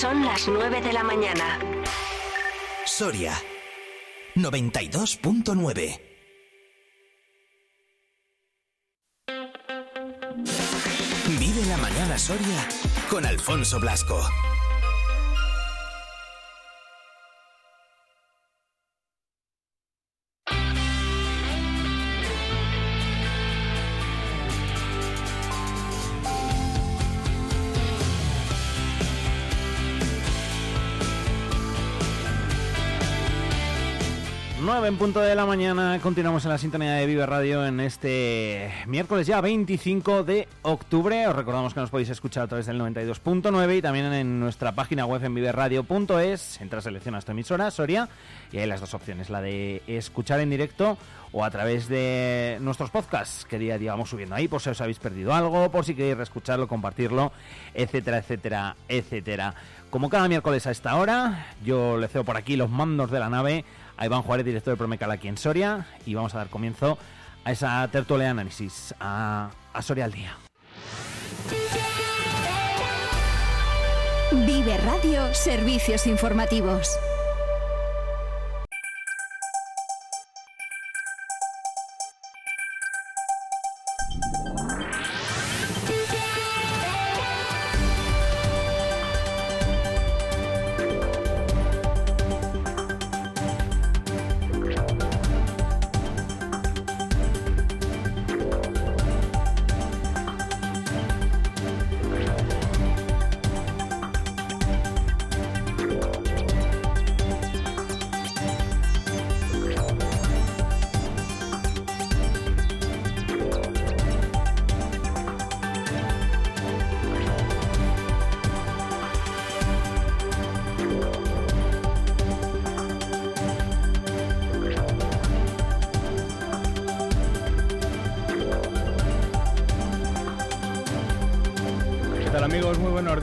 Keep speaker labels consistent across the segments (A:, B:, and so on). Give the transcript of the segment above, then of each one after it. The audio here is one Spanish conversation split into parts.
A: Son las 9 de la mañana.
B: Soria 92.9 Vive la mañana Soria con Alfonso Blasco.
C: En punto de la mañana, continuamos en la sintonía de Vive Radio en este miércoles ya 25 de octubre. Os recordamos que nos podéis escuchar a través del 92.9 y también en nuestra página web en viveradio.es. Entras, seleccionas tu emisora, Soria, y hay las dos opciones, la de escuchar en directo o a través de nuestros podcasts que día a día vamos subiendo ahí por si os habéis perdido algo, por si queréis reescucharlo, compartirlo, etcétera, etcétera, etcétera. Como cada miércoles a esta hora, yo le cedo por aquí los mandos de la nave a Iván Juárez, director de Promecal aquí en Soria, y vamos a dar comienzo a esa tertulia de análisis, a, a Soria al día.
A: Vive Radio Servicios Informativos.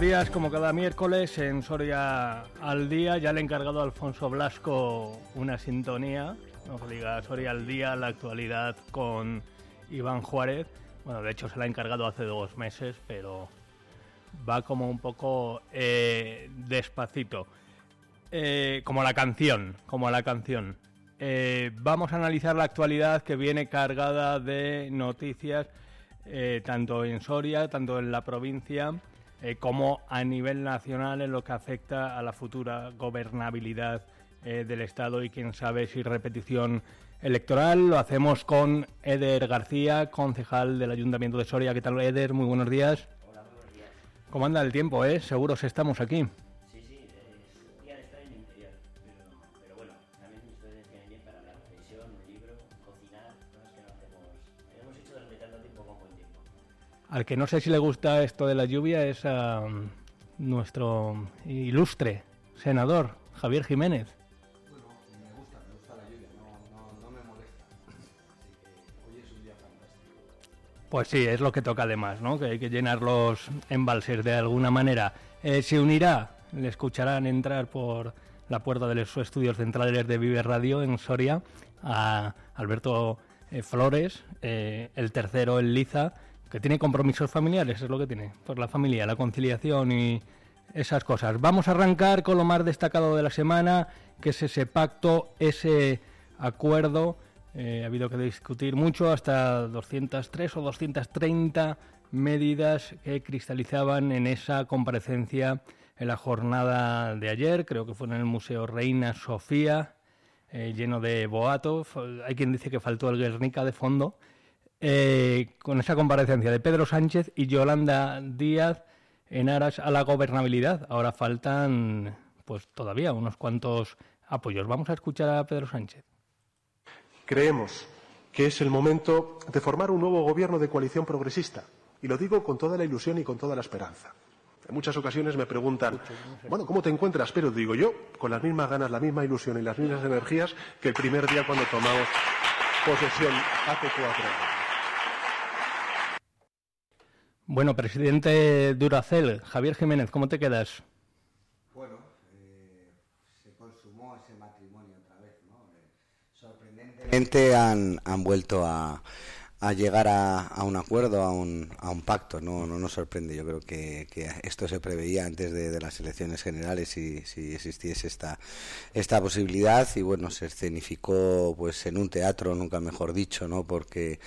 D: Días. Como cada miércoles en Soria al Día ya le he encargado a Alfonso Blasco una sintonía. No diga Soria al Día, la actualidad con Iván Juárez. Bueno, de hecho se la ha encargado hace dos meses, pero va como un poco eh, despacito. Eh, como la canción, como la canción. Eh, vamos a analizar la actualidad que viene cargada de noticias tanto en Soria, tanto en la provincia, eh, como a nivel nacional en lo que afecta a la futura gobernabilidad eh, del Estado y quién sabe si repetición electoral. Lo hacemos con Eder García, concejal del Ayuntamiento de Soria. ¿Qué tal, Eder? Muy buenos días.
E: Hola, buenos días.
D: ¿Cómo anda el tiempo, eh? Seguros estamos aquí. Al que no sé si le gusta esto de la lluvia es a mm, nuestro ilustre senador, Javier Jiménez.
F: Bueno, me gusta, me gusta la lluvia, no, no, no me molesta. Así que hoy es un día fantástico.
D: Pues sí, es lo que toca además, ¿no? Que hay que llenar los embalses de alguna manera. Eh, se unirá, le escucharán entrar por la puerta de los estudios centrales de Vive Radio en Soria a Alberto eh, Flores, eh, el tercero en Liza, que tiene compromisos familiares, es lo que tiene, por la familia, la conciliación y esas cosas. Vamos a arrancar con lo más destacado de la semana, que es ese pacto, ese acuerdo. Eh, ha habido que discutir mucho, hasta 203 o 230 medidas que cristalizaban en esa comparecencia en la jornada de ayer, creo que fue en el Museo Reina Sofía, eh, lleno de boatos. Hay quien dice que faltó el Guernica de fondo. Eh, con esa comparecencia de Pedro Sánchez y Yolanda Díaz en aras a la gobernabilidad. Ahora faltan, pues todavía, unos cuantos apoyos. Vamos a escuchar a Pedro Sánchez.
G: Creemos que es el momento de formar un nuevo gobierno de coalición progresista. Y lo digo con toda la ilusión y con toda la esperanza. En muchas ocasiones me preguntan, bueno, ¿cómo te encuentras? Pero digo yo, con las mismas ganas, la misma ilusión y las mismas energías que el primer día cuando tomamos posesión hace cuatro años.
D: Bueno, presidente Duracel, Javier Jiménez, ¿cómo te quedas?
F: Bueno, eh, se consumó ese matrimonio otra vez, ¿no? Eh, sorprendentemente han, han vuelto a,
H: a llegar a, a, un acuerdo, a un, a un pacto. No, no nos sorprende. Yo creo que, que esto se preveía antes de, de, las elecciones generales si, si existiese esta, esta posibilidad y bueno, se escenificó pues en un teatro, nunca mejor dicho, ¿no? Porque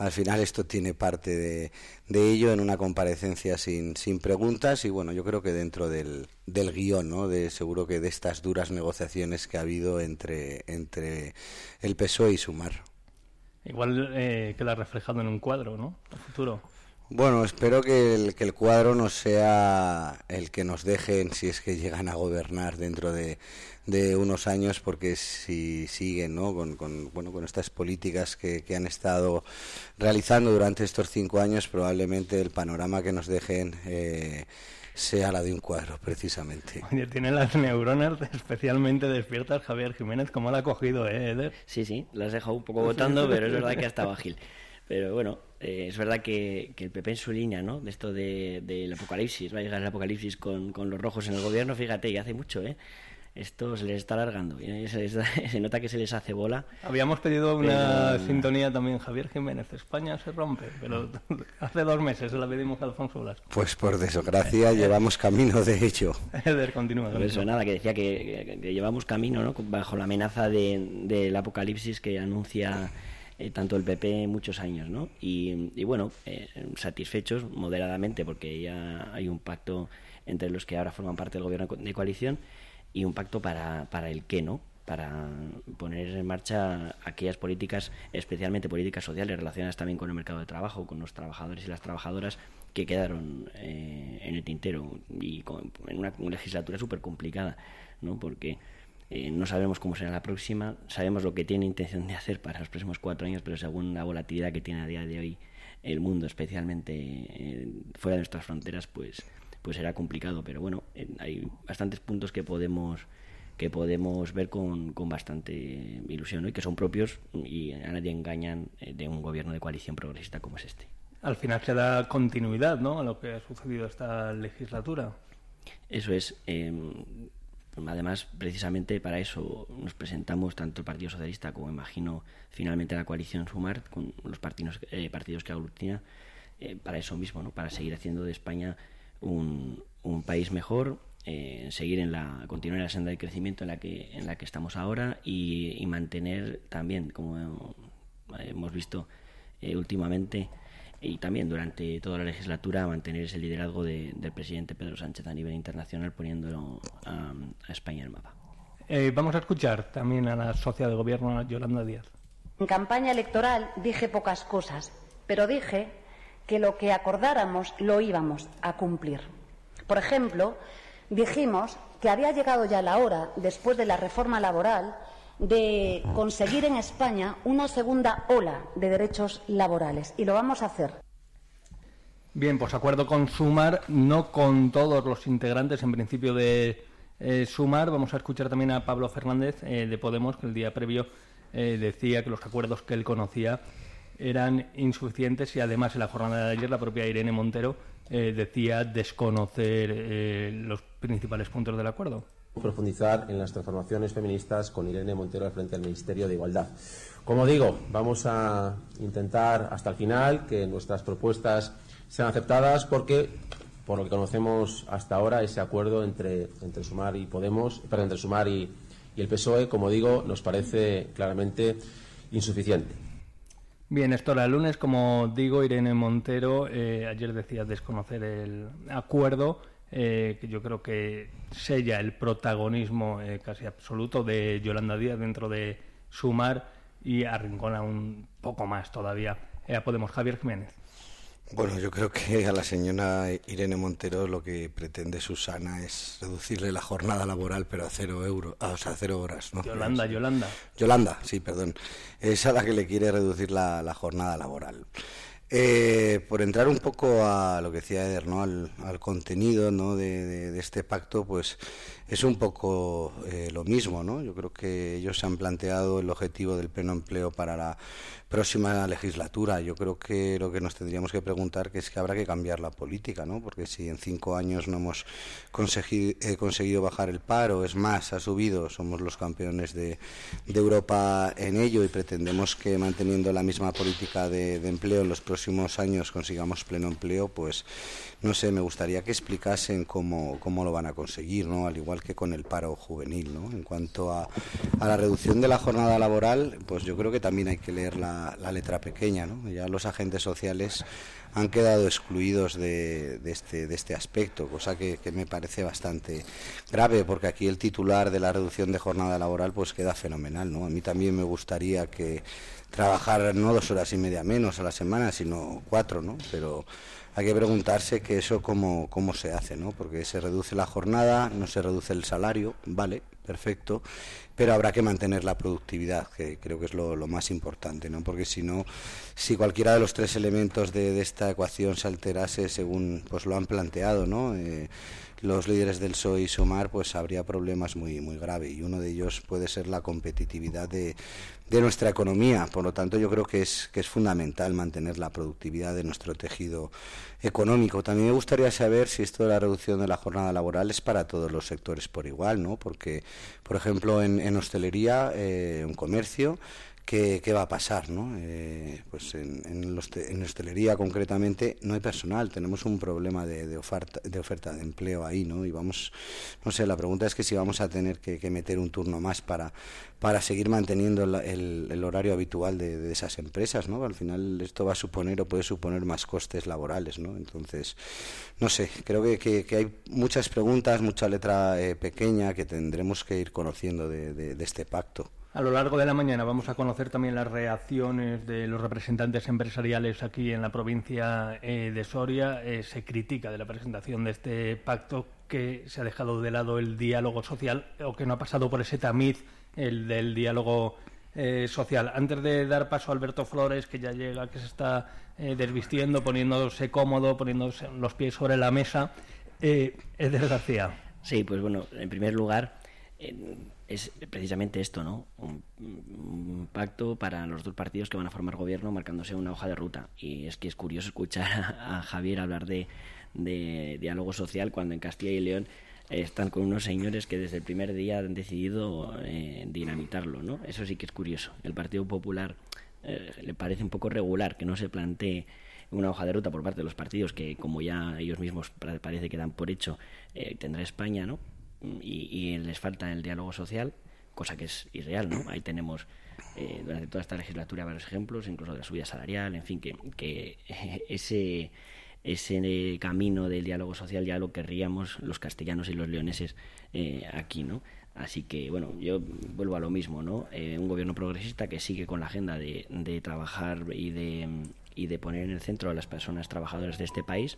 H: al final esto tiene parte de, ello en una comparecencia sin, sin preguntas y bueno, yo creo que dentro del, del guion, ¿no? De, seguro que de estas duras negociaciones que ha habido entre, entre el PSOE y Sumar.
D: Igual eh, queda reflejado en un cuadro, ¿no? El futuro.
H: Bueno, espero que el, que el cuadro no sea el que nos dejen si es que llegan a gobernar dentro de, de unos años, porque si siguen ¿no? con, con, bueno, con estas políticas que, que, han estado realizando durante estos cinco años, probablemente el panorama que nos dejen eh, sea la de un cuadro, precisamente.
D: Oye, tiene las neuronas especialmente despiertas Javier Jiménez, ¿cómo la ha cogido, eh, Eder?
E: Sí, sí, las he dejado un poco votando, pero es verdad que ha estado ágil. Pero bueno, eh, es verdad que, que, el PP en su línea, ¿no? De esto del de, de apocalipsis, va a llegar el apocalipsis con, con, los rojos en el gobierno, fíjate, y hace mucho, ¿eh? Esto se les está alargando, se, les da, se, nota que se les hace bola.
D: Habíamos pedido una pero... sintonía también, Javier Jiménez, España se rompe, pero hace dos meses se la pedimos a Alfonso Blas.
H: Pues por desgracia llevamos camino de ello.
D: Eder, continúa.
E: Por eso nada, que decía que, que, que llevamos camino, ¿no? Bajo la amenaza del de, apocalipsis que anuncia eh, tanto el PP muchos años, ¿no? Y, bueno, eh, satisfechos moderadamente porque ya hay un pacto entre los que ahora forman parte del gobierno de coalición y un pacto para, para el qué, ¿no? Para poner en marcha aquellas políticas, especialmente políticas sociales relacionadas también con el mercado de trabajo, con los trabajadores y las trabajadoras que quedaron eh, en el tintero y con, en una legislatura súper complicada, ¿no? Porque eh, no sabemos cómo será la próxima, sabemos lo que tiene intención de hacer para los próximos cuatro años, pero según la volatilidad que tiene a día de hoy el mundo, especialmente eh, fuera de nuestras fronteras, pues, pues será complicado. Pero bueno, eh, hay bastantes puntos que podemos que podemos ver con, con bastante ilusión ¿no? y que son propios y a nadie engañan de un gobierno de coalición progresista como es este.
D: Al final se da continuidad ¿no? a lo que ha sucedido esta legislatura.
E: Eso es. Eh, Además, precisamente para eso nos presentamos tanto el Partido Socialista como, imagino, finalmente la coalición Sumar, con los partidos, eh, partidos que aglutina, eh, para eso mismo, ¿no? para seguir haciendo de España un, un país mejor, eh, seguir en la, continuar en la senda de crecimiento en la que, en la que estamos ahora y, y mantener también, como hemos visto últimamente, y también durante toda la legislatura mantener ese liderazgo de, del presidente Pedro Sánchez a nivel internacional poniéndolo a, a España en el mapa.
D: Eh, vamos a escuchar también a la socia de gobierno Yolanda Díaz.
I: En campaña electoral dije pocas cosas, pero dije que lo que acordáramos lo íbamos a cumplir. Por ejemplo, dijimos que había llegado ya la hora, después de la reforma laboral, de conseguir en España una segunda ola de derechos laborales y lo vamos a hacer.
D: Bien, pues acuerdo con Sumar, no con todos los integrantes en principio de eh, Sumar. Vamos a escuchar también a Pablo Fernández eh, de Podemos, que el día previo eh, decía que los acuerdos que él conocía eran insuficientes y además en la jornada de ayer la propia Irene Montero decía desconocer los principales puntos del acuerdo
J: profundizar en las transformaciones feministas con Irene Montero al frente del Ministerio de Igualdad. Como digo, vamos a intentar hasta el final que nuestras propuestas sean aceptadas porque, por lo que conocemos hasta ahora, ese acuerdo entre, entre Sumar y Podemos, perdón, entre Sumar y, el PSOE, como digo, nos parece claramente insuficiente.
D: Bien, esto era el lunes, como digo, Irene Montero eh, ayer decía desconocer el acuerdo eh, que yo creo que sella el protagonismo eh, casi absoluto de Yolanda Díaz dentro de Sumar y arrincona un poco más todavía. Eh, Podemos, Javier Jiménez.
H: Bueno, yo creo que a la señora Irene Montero lo que pretende Susana es reducirle la jornada laboral, pero a cero euros, o sea, a cero horas. ¿no?
D: Yolanda, Yolanda.
H: Yolanda, sí, perdón. Es a la que le quiere reducir la, la jornada laboral. Eh, por entrar un poco a lo que decía Eder, ¿no? al, al contenido ¿no? de, de, de, este pacto, pues es un poco eh, lo mismo, ¿no? Yo creo que ellos se han planteado el objetivo del pleno empleo para la próxima legislatura. Yo creo que lo que nos tendríamos que preguntar que es que habrá que cambiar la política, ¿no? Porque si en cinco años no hemos conseguido, eh, conseguido bajar el paro, es más, ha subido, somos los campeones de, Europa en ello y pretendemos que manteniendo la misma política de, empleo en los próximos años consigamos pleno empleo, pues no sé, me gustaría que explicasen cómo, cómo lo van a conseguir, ¿no? Al igual que con el paro juvenil, ¿no? En cuanto a, a la reducción de la jornada laboral, pues yo creo que también hay que leer la letra pequeña. ¿no? Ya los agentes sociales han quedado excluidos de, este, de este aspecto, cosa que, me parece bastante grave, porque aquí el titular de la reducción de jornada laboral pues queda fenomenal. ¿no? A mí también me gustaría que trabajar no dos horas y media menos a la semana, sino cuatro, ¿no? pero hay que preguntarse que eso cómo, cómo se hace, ¿no? porque se reduce la jornada, no se reduce el salario, vale, perfecto, pero habrá que mantener la productividad, que creo que es lo, más importante, ¿no? Porque si no, si cualquiera de los tres elementos de, esta ecuación se alterase según pues lo han planteado, ¿no? Eh, los líderes del PSOE y Sumar, pues habría problemas muy, muy graves y uno de ellos puede ser la competitividad de, de nuestra economía. Por lo tanto, yo creo que es, que es fundamental mantener la productividad de nuestro tejido económico. También me gustaría saber si esto de la reducción de la jornada laboral es para todos los sectores por igual, ¿no? Porque, por ejemplo, en, en hostelería, eh, un comercio, ¿Qué, va a pasar? ¿no? Eh, pues en, en, hostelería concretamente no hay personal, tenemos un problema de, oferta, de oferta de empleo ahí, ¿no? Y vamos, no sé, la pregunta es que si vamos a tener que, meter un turno más para, para seguir manteniendo el, horario habitual de, esas empresas, ¿no? Al final esto va a suponer o puede suponer más costes laborales, ¿no? Entonces, no sé, creo que, hay muchas preguntas, mucha letra eh, pequeña que tendremos que ir conociendo de este pacto.
D: A lo largo de la mañana vamos a conocer también las reacciones de los representantes empresariales aquí en la provincia eh, de Soria. Eh, se critica de la presentación de este pacto que se ha dejado de lado el diálogo social o que no ha pasado por ese tamiz el del diálogo eh, social. Antes de dar paso a Alberto Flores, que ya llega, que se está desvistiendo, poniéndose cómodo, poniéndose los pies sobre la mesa, García.
E: Sí, pues bueno, en primer lugar es precisamente esto, ¿no? Un, pacto para los dos partidos que van a formar gobierno marcándose una hoja de ruta. Y es que es curioso escuchar a, Javier hablar de, diálogo social cuando en Castilla y León están con unos señores que desde el primer día han decidido eh, dinamitarlo, ¿no? Eso sí que es curioso. El Partido Popular eh, le parece un poco regular que no se plantee una hoja de ruta por parte de los partidos que, como ya ellos mismos parece que dan por hecho, eh, tendrá España, ¿no? Y, les falta el diálogo social, cosa que es irreal, ¿no? Ahí tenemos eh, durante toda esta legislatura varios ejemplos, incluso de la subida salarial, en fin, que, que ese, ese camino del diálogo social ya lo querríamos los castellanos y los leoneses eh, aquí, ¿no? Así que, bueno, yo vuelvo a lo mismo, ¿no? Eh, un gobierno progresista que sigue con la agenda de, de trabajar y de, y de poner en el centro a las personas trabajadoras de este país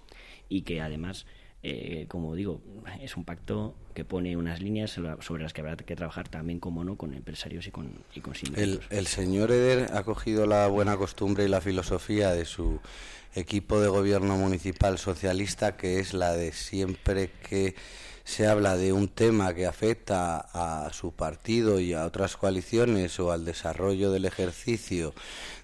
E: y que además eh, como digo, es un pacto que pone unas líneas sobre las que habrá que trabajar también, como no, con empresarios y con, y con.
H: El, el señor Eder ha cogido la buena costumbre y la filosofía de su equipo de gobierno municipal socialista, que es la de siempre que se habla de un tema que afecta a su partido y a otras coaliciones o al desarrollo del ejercicio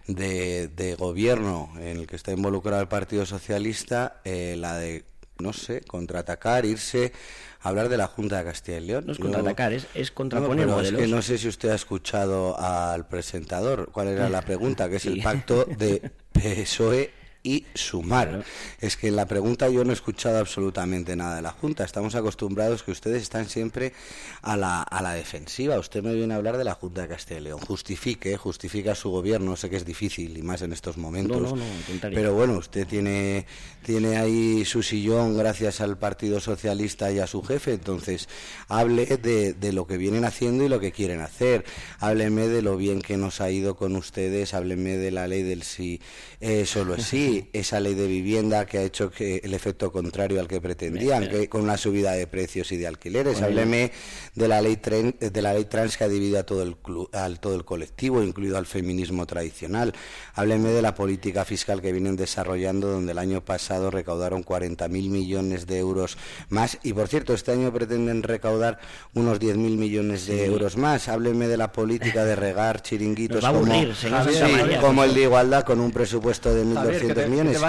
H: de, de gobierno en el que está involucrado el Partido Socialista, eh, la de no sé, contraatacar, irse a hablar de la Junta de Castilla y León.
E: No es contraatacar, es, es contraponer no,
H: Es que no sé si usted ha escuchado al presentador cuál era la pregunta, que es el pacto de PSOE y sumar. Es que en la pregunta yo no he escuchado absolutamente nada de la Junta. Estamos acostumbrados que ustedes están siempre a la, a la defensiva. Usted me viene a hablar de la Junta de Castilla y León. Justifique, justifica su gobierno. Sé que es difícil y más en estos momentos. pero bueno, usted tiene, tiene ahí su sillón gracias al Partido Socialista y a su jefe. Entonces, hable de, de lo que vienen haciendo y lo que quieren hacer. Hábleme de lo bien que nos ha ido con ustedes. Hábleme de la ley del sí, eh, solo es sí esa ley de vivienda que ha hecho que el efecto contrario al que pretendían, que con una subida de precios y de alquileres. Hábleme de la ley de la ley trans que ha dividido a todo el al todo el colectivo, incluido al feminismo tradicional. Hábleme de la política fiscal que vienen desarrollando, donde el año pasado recaudaron 40.000 millones de euros más y por cierto este año pretenden recaudar unos 10.000 millones de euros más. Hábleme de la política de regar chiringuitos como, el de igualdad con un presupuesto de 1.200 millones.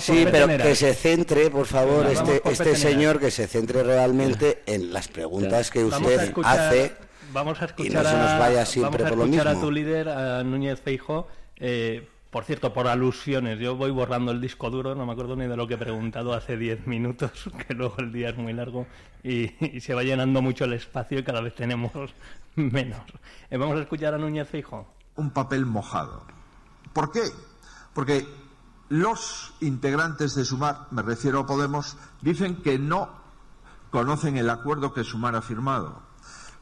H: sí, pero que se centre, por favor, este, este señor, que se centre realmente en las preguntas que usted hace.
D: Vamos a escuchar,
H: vaya siempre
D: vamos
H: a, escuchar
D: a tu líder, a Núñez Feijo. Eh, por cierto, por alusiones, yo voy borrando el disco duro, no me acuerdo ni de lo que he preguntado hace 10 minutos, que luego el día es muy largo y, se va llenando mucho el espacio y cada vez tenemos menos. Eh, vamos a escuchar a Núñez Feijo.
K: Un papel mojado. ¿Por qué? Porque los integrantes de Sumar, me refiero a Podemos, dicen que no conocen el acuerdo que Sumar ha firmado,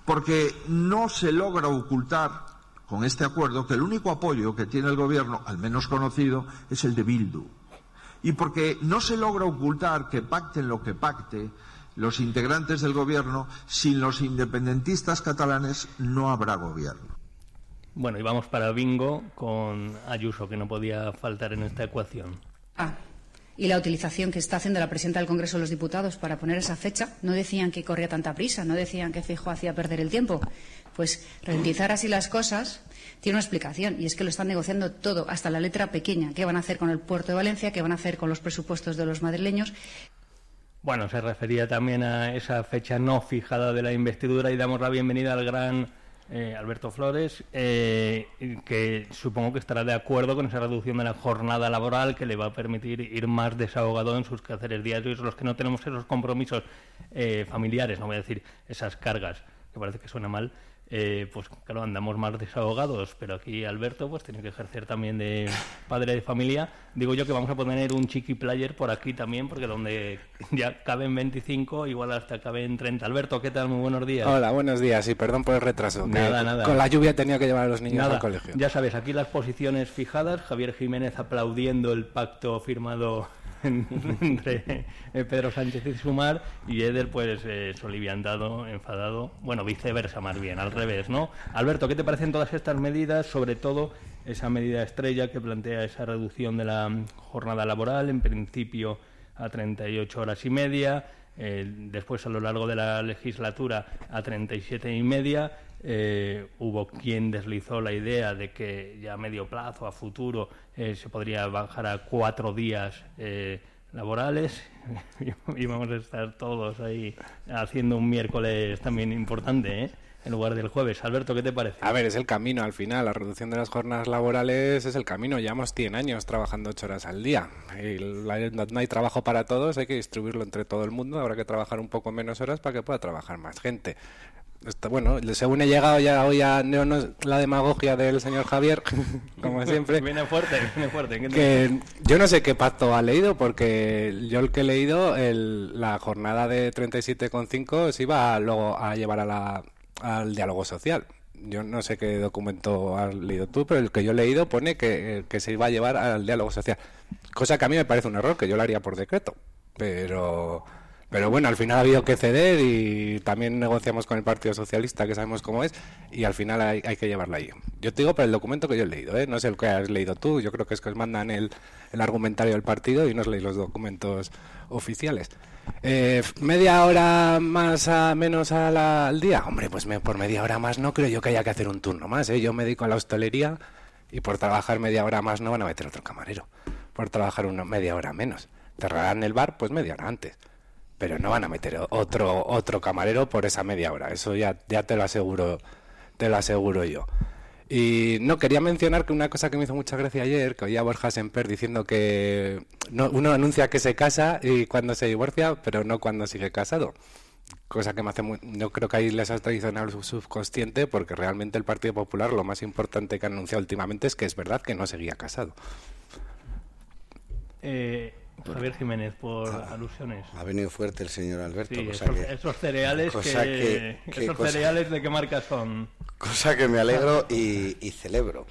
K: porque no se logra ocultar con este acuerdo que el único apoyo que tiene el Gobierno, al menos conocido, es el de Bildu. Y porque no se logra ocultar que pacten lo que pacte los integrantes del Gobierno, sin los independentistas catalanes no habrá Gobierno.
D: Bueno, y vamos para bingo con Ayuso, que no podía faltar en esta ecuación.
L: Ah, y la utilización que está haciendo la presidenta del Congreso de los Diputados para poner esa fecha. No decían que corría tanta prisa, no decían que Fijo hacía perder el tiempo. Pues ralentizar así las cosas tiene una explicación y es que lo están negociando todo, hasta la letra pequeña. ¿Qué van a hacer con el puerto de Valencia? ¿Qué van a hacer con los presupuestos de los madrileños?
D: Bueno, se refería también a esa fecha no fijada de la investidura y damos la bienvenida al gran eh, Alberto Flores, eh, que supongo que estará de acuerdo con esa reducción de la jornada laboral que le va a permitir ir más desahogado en sus quehaceres diarios, los que no tenemos esos compromisos eh, familiares, no voy a decir esas cargas, que parece que suena mal, eh, pues claro, andamos más desahogados, pero aquí Alberto pues tiene que ejercer también de padre de familia. Digo yo que vamos a poner un chiqui player por aquí también, porque donde ya caben 25, igual hasta caben 30. Alberto, ¿qué tal? Muy buenos días.
M: Hola, buenos días y perdón por el retraso.
D: Nada, nada.
M: Con la lluvia he tenido que llevar a los niños al colegio.
D: Ya sabes, aquí las posiciones fijadas, Javier Jiménez aplaudiendo el pacto firmado entre eh, Pedro Sánchez y Sumar y Eder pues eh, soliviantado, enfadado, bueno, viceversa más bien, al revés, ¿no? Alberto, ¿qué te parecen todas estas medidas, sobre todo esa medida estrella que plantea esa reducción de la jornada laboral, en principio a 38 horas y media, eh, después a lo largo de la legislatura a 37 y media, eh, hubo quien deslizó la idea de que ya a medio plazo, a futuro, eh, se podría bajar a cuatro días eh, laborales y vamos a estar todos ahí haciendo un miércoles también importante, en lugar del jueves. Alberto, ¿qué te parece?
M: A ver, es el camino al final. La reducción de las jornadas laborales es el camino. Llevamos 100 años trabajando 8 horas al día. Y no hay trabajo para todos, hay que distribuirlo entre todo el mundo. Habrá que trabajar un poco menos horas para que pueda trabajar más gente bueno, según he llegado ya hoy a la demagogia del señor Javier, como siempre.
D: viene fuerte, viene fuerte.
M: Que yo no sé qué pacto ha leído, porque yo el que he leído, la jornada de 37,5 se iba luego a llevar a la, al diálogo social. Yo no sé qué documento has leído tú, pero el que yo he leído pone que, que se iba a llevar al diálogo social. Cosa que a mí me parece un error, que yo lo haría por decreto. Pero pero bueno, al final ha habido que ceder y también negociamos con el Partido Socialista, que sabemos cómo es, y al final hay, que llevarla ahí. Yo te digo por el documento que yo he leído, ¿eh? no sé el que has leído tú, yo creo que es que os mandan el, el argumentario del partido y no os leéis los documentos oficiales. Eh, ¿Media hora más a menos al día? Hombre, pues por media hora más no creo yo que haya que hacer un turno más. ¿eh? Yo me dedico a la hostelería y por trabajar media hora más no van a meter otro camarero. Por trabajar una media hora menos. Cerrarán el bar pues media hora antes pero no van a meter otro otro camarero por esa media hora. Eso ya ya te lo aseguro te lo aseguro yo. Y no quería mencionar que una cosa que me hizo mucha gracia ayer que oía a Borja Semper diciendo que uno anuncia que se casa y cuando se divorcia pero no cuando sigue casado. Cosa que me hace muy, yo creo que ahí les ha traicionado su subconsciente porque realmente el Partido Popular lo más importante que ha anunciado últimamente es que es verdad que no seguía casado.
D: Eh, Javier Jiménez, por alusiones.
H: Ha venido fuerte el señor Alberto.
D: esos, cereales, que, esos cereales de qué marca son.
H: Cosa que me alegro y, celebro.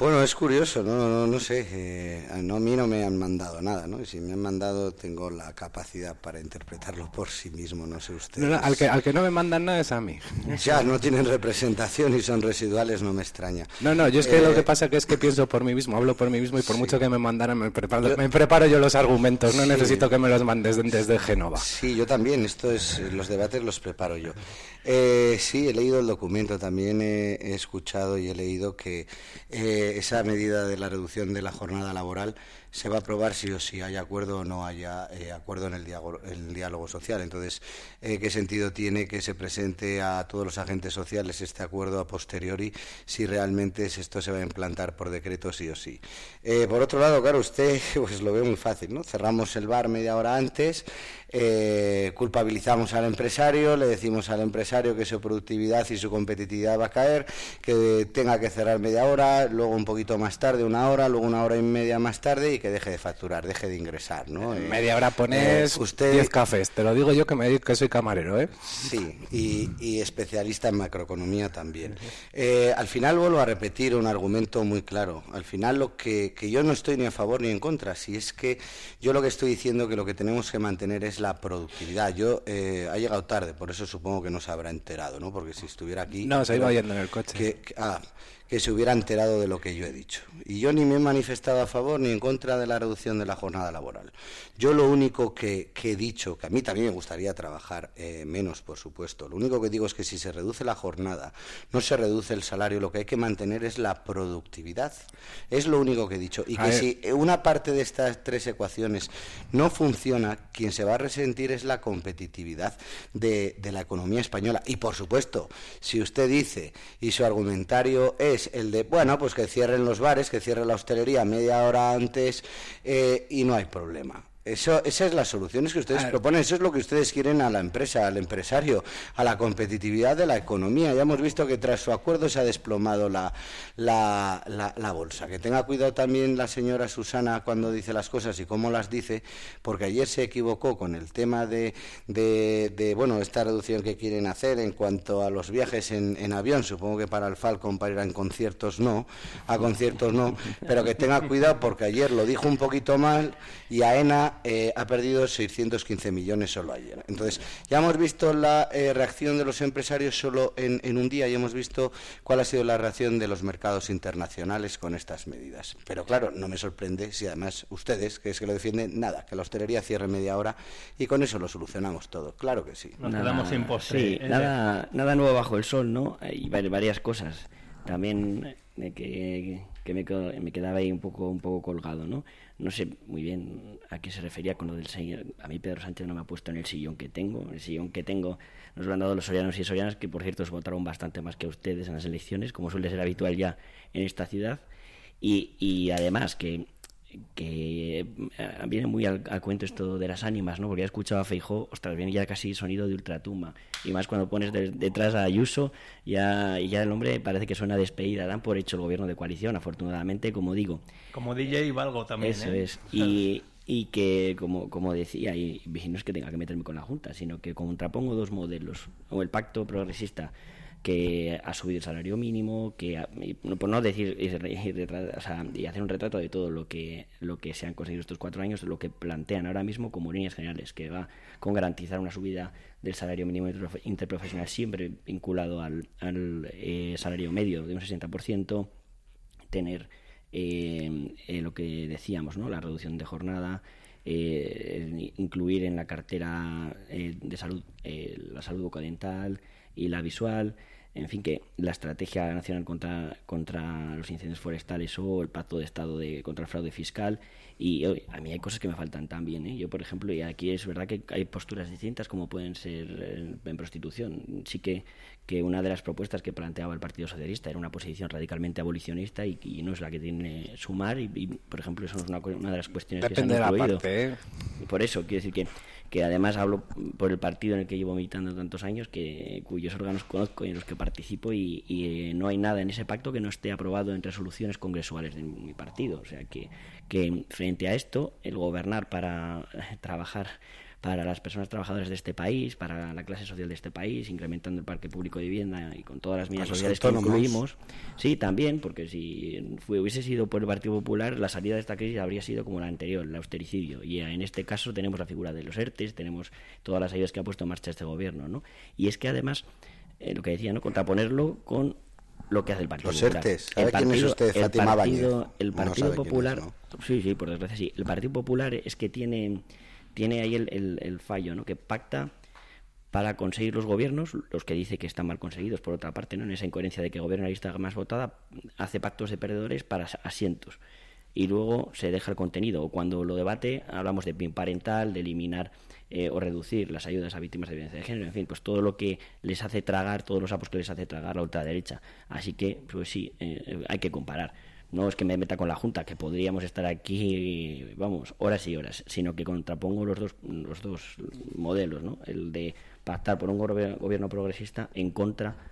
H: Bueno, es curioso, no, no, no sé, eh, no, a mí no me han mandado nada, ¿no? Y si me han mandado tengo la capacidad para interpretarlo por sí mismo, no sé ustedes.
M: No, no, al, que, al que no me mandan nada es a mí.
H: Ya, no tienen representación y son residuales, no me extraña.
M: No, no, yo es que lo
H: Eh,
M: que pasa que es que pienso por mí mismo, hablo por mí mismo y por mucho que me mandaran, me preparo, me preparo yo los argumentos, no
H: Sí.
M: necesito que me los mandes de- desde Génova.
H: Sí, yo también, esto es, los debates los preparo yo. Eh, sí, he leído el documento, también he, he escuchado y he leído que esa medida de la reducción de la jornada laboral se va a aprobar sí o sí, haya acuerdo o no haya eh, acuerdo en el, diálogo, el diálogo social. Entonces, eh, ¿qué sentido tiene que se presente a todos los agentes sociales este acuerdo a posteriori si realmente es- esto se va a implantar por decreto sí o sí? Eh, por otro lado, claro, usted pues lo ve muy fácil, ¿no? Cerramos el bar media hora antes, eh, culpabilizamos al empresario, le decimos al empresario que su productividad y su competitividad va a caer, que tenga que cerrar media hora, luego un poquito más tarde, una hora, luego una hora y media más tarde y que deje de facturar, deje de ingresar, ¿no?
M: En
H: Eh,
M: media hora pones
H: eh, usted
M: 10 cafés, te lo digo yo que me que soy camarero, ¿eh?
H: Sí, y, y especialista en macroeconomía también. Eh, al final vuelvo a repetir un argumento muy claro. Al final lo que, que yo no estoy ni a favor ni en contra, si es que yo lo que estoy diciendo que lo que tenemos que mantener es la productividad. Yo eh, ha llegado tarde, por eso supongo que no se habrá enterado, ¿no? Porque si estuviera aquí
M: No, se iba yendo en el coche.
H: Que, que- ah, que se hubiera enterado de lo que yo he dicho. Y yo ni me he manifestado a favor ni en contra de la reducción de la jornada laboral. Yo lo único que, que he dicho, que a mí también me gustaría trabajar eh, menos, por supuesto, lo único que digo es que si se reduce la jornada, no se reduce el salario, lo que hay que mantener es la productividad. Es lo único que he dicho. Y
M: A
H: que
M: ver.
H: si una parte de estas tres ecuaciones no funciona, quien se va a resentir es la competitividad de, la economía española. Y por supuesto, si usted dice y su argumentario es el de, bueno, pues que cierren los bares, que cierre la hostelería media hora antes eh, y no hay problema. Eso, esa es la solución es que ustedes proponen, eso es lo que ustedes quieren a la empresa, al empresario, a la competitividad de la economía. Ya hemos visto que tras su acuerdo se ha desplomado la, la, la- la bolsa. Que tenga cuidado también la señora Susana cuando dice las cosas y cómo las dice, porque ayer se equivocó con el tema de, de, de, bueno, esta reducción que quieren hacer en cuanto a los viajes en, en avión. Supongo que para el Falcon, para ir a conciertos no, a conciertos no, pero que tenga cuidado porque ayer lo dijo un poquito mal y AENA eh, ha perdido 615 millones solo ayer. Entonces, ya hemos visto la eh, reacción de los empresarios solo en, en un día y hemos visto cuál ha sido la reacción de los mercados internacionales con estas medidas. Pero claro, no me sorprende si además ustedes, que es que lo defienden, nada, que la hostelería cierre media hora y con eso lo solucionamos todo. Claro que sí.
D: Nos quedamos sin postre.
E: Sí,
D: Eh,
E: nada, nada nuevo bajo el sol, ¿no? Hay vari- varias cosas. También que, que me, quedo- me quedaba ahí un poco, un poco colgado, ¿no? No sé muy bien a qué se refería con lo del señor. A mí Pedro Sánchez no me ha puesto en el sillón que tengo. El sillón que tengo nos lo han dado los sorianos y sorianas, que por cierto votaron bastante más que ustedes en las elecciones, como suele ser habitual ya en esta ciudad. Y, y además que que eh, viene muy al, al cuento esto de las ánimas, ¿no? Porque he escuchado a Feijó, ostras, viene ya casi sonido de ultratumba. Y más cuando pones de- detrás a Ayuso, ya, y ya el hombre parece que suena despedida. Dan por hecho el gobierno de coalición, afortunadamente, como digo.
D: Como DJ Valgo también,
E: Eso
D: ¿eh?
E: es. Y, y que, como, como decía, y, y no es que tenga que meterme con la Junta, sino que contrapongo dos modelos. O el pacto progresista que ha subido el salario mínimo, que ha- por no decir y, y hacer un retrato de todo lo que lo que se han conseguido estos cuatro años, lo que plantean ahora mismo como líneas generales, que va con garantizar una subida del salario mínimo interprofe- interprofesional siempre vinculado al, eh, salario medio de un 60%, tener eh, eh, lo que decíamos, ¿no? la reducción de jornada, eh, incluir en la cartera eh, de salud la salud bucodental y la visual, en fin, que la estrategia nacional contra, contra los incendios forestales o el pacto de Estado de, contra el fraude fiscal. Y oye, a mí hay cosas que me faltan también. ¿eh? Yo, por ejemplo, y aquí es verdad que hay posturas distintas como pueden ser eh, en prostitución. Sí que, que una de las propuestas que planteaba el Partido Socialista era una posición radicalmente abolicionista y, y no es la que tiene Sumar. Y, y, por ejemplo, eso es una, una de las cuestiones
M: Depende
E: que
M: de
E: se han
M: la
E: incluido.
M: parte, ¿eh?
E: Por eso, quiero decir que, que además hablo por el partido en el que llevo militando tantos años, que cuyos órganos conozco y en los que participo, y, y, eh, no hay nada en ese pacto que no esté aprobado en resoluciones congresuales de mi partido. O sea que, que frente a esto, el gobernar para eh, trabajar para las personas trabajadoras de este país, para la clase social de este país, incrementando el parque público de vivienda y con todas las medidas sociales que incluimos. Sí, también, porque si fue- hubiese sido por el Partido Popular, la salida de esta crisis habría sido como la anterior, el austericidio. Y en este caso tenemos la figura de los ERTES, tenemos todas las ayudas que ha puesto en marcha este gobierno, ¿no? Y es que además, eh, lo que decía, ¿no? Contraponerlo con lo que hace el Partido
H: Los
E: Popular.
H: ERTES.
E: El
H: ¿Sabe quién es
E: partido-
H: usted?
E: el
H: Fátima
E: partido, el Partido
H: es,
E: Popular,
H: ¿no?
E: sí, sí, por desgracia sí. El Partido Popular es que tiene, tiene ahí el, el- el fallo, ¿no? Que pacta para conseguir los gobiernos, los que dice que están mal conseguidos, por otra parte, ¿no? en esa incoherencia de que gobierna la lista más votada, hace pactos de perdedores para as- asientos. Y luego se deja el contenido. O cuando lo debate, hablamos de PIN parental, de eliminar eh, o reducir las ayudas a víctimas de violencia de género, en fin, pues todo lo que les hace tragar, todos los sapos que les hace tragar la ultraderecha. Así que, pues sí, eh, hay que comparar. No es que me meta con la Junta, que podríamos estar aquí, vamos, horas y horas, sino que contrapongo los dos, los dos modelos, ¿no? El de pactar por un gobierno progresista en contra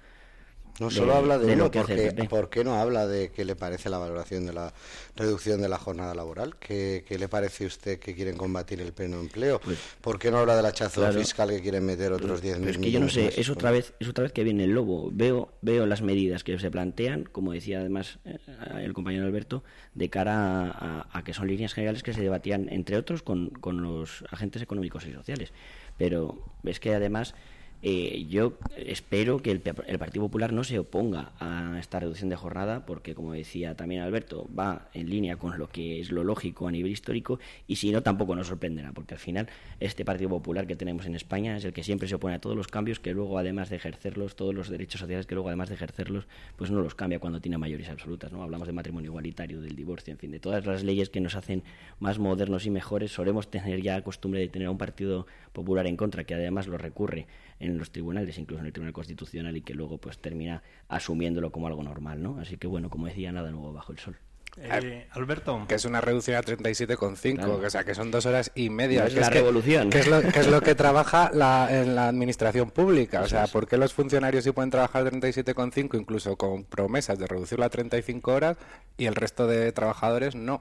H: No
E: de-
H: solo habla de,
E: lo que hace
H: porque. ¿por qué no habla de qué le parece la valoración de la reducción de la jornada laboral? ¿Qué, qué le parece a usted que quieren combatir el pleno empleo? ¿Por qué no habla del hachazo
E: Pues, claro.
H: fiscal que quieren meter otros 10
E: Pero
H: mil
E: es que yo no
H: millones
E: sé,
H: más?
E: es otra vez, es otra vez que viene el lobo. Veo, veo las medidas que se plantean, como decía además eh, el compañero Alberto, de cara a, a- a que son líneas generales que se debatían, entre otros, con, con los agentes económicos y sociales. Pero es que además eh, yo espero que el, el Partido Popular no se oponga a esta reducción de jornada, porque como decía también Alberto, va en línea con lo que es lo lógico a nivel histórico, y si no, tampoco nos sorprenderá, porque al final este Partido Popular que tenemos en España es el que siempre se opone a todos los cambios, que luego además de ejercerlos, todos los derechos sociales que luego además de ejercerlos, pues no los cambia cuando tiene mayorías absolutas, ¿no? Hablamos de matrimonio igualitario, del divorcio, en fin, de todas las leyes que nos hacen más modernos y mejores, solemos tener ya costumbre de tener a un Partido Popular en contra, que además lo recurre en los tribunales, incluso en el Tribunal Constitucional, y que luego pues termina asumiéndolo como algo normal, ¿no? Así que bueno, como decía, nada nuevo bajo el sol.
D: Eh, Alberto.
M: Que es una reducción a 37,5,
E: Claro.
M: o sea, que son dos horas y media.
E: No es
M: que
E: la
M: que-
E: revolución.
M: Que es, lo, que es lo que trabaja la, en la administración pública. O sea, ¿por qué los funcionarios sí pueden trabajar 37,5, incluso con promesas de reducirlo a 35 horas, y el resto de trabajadores no?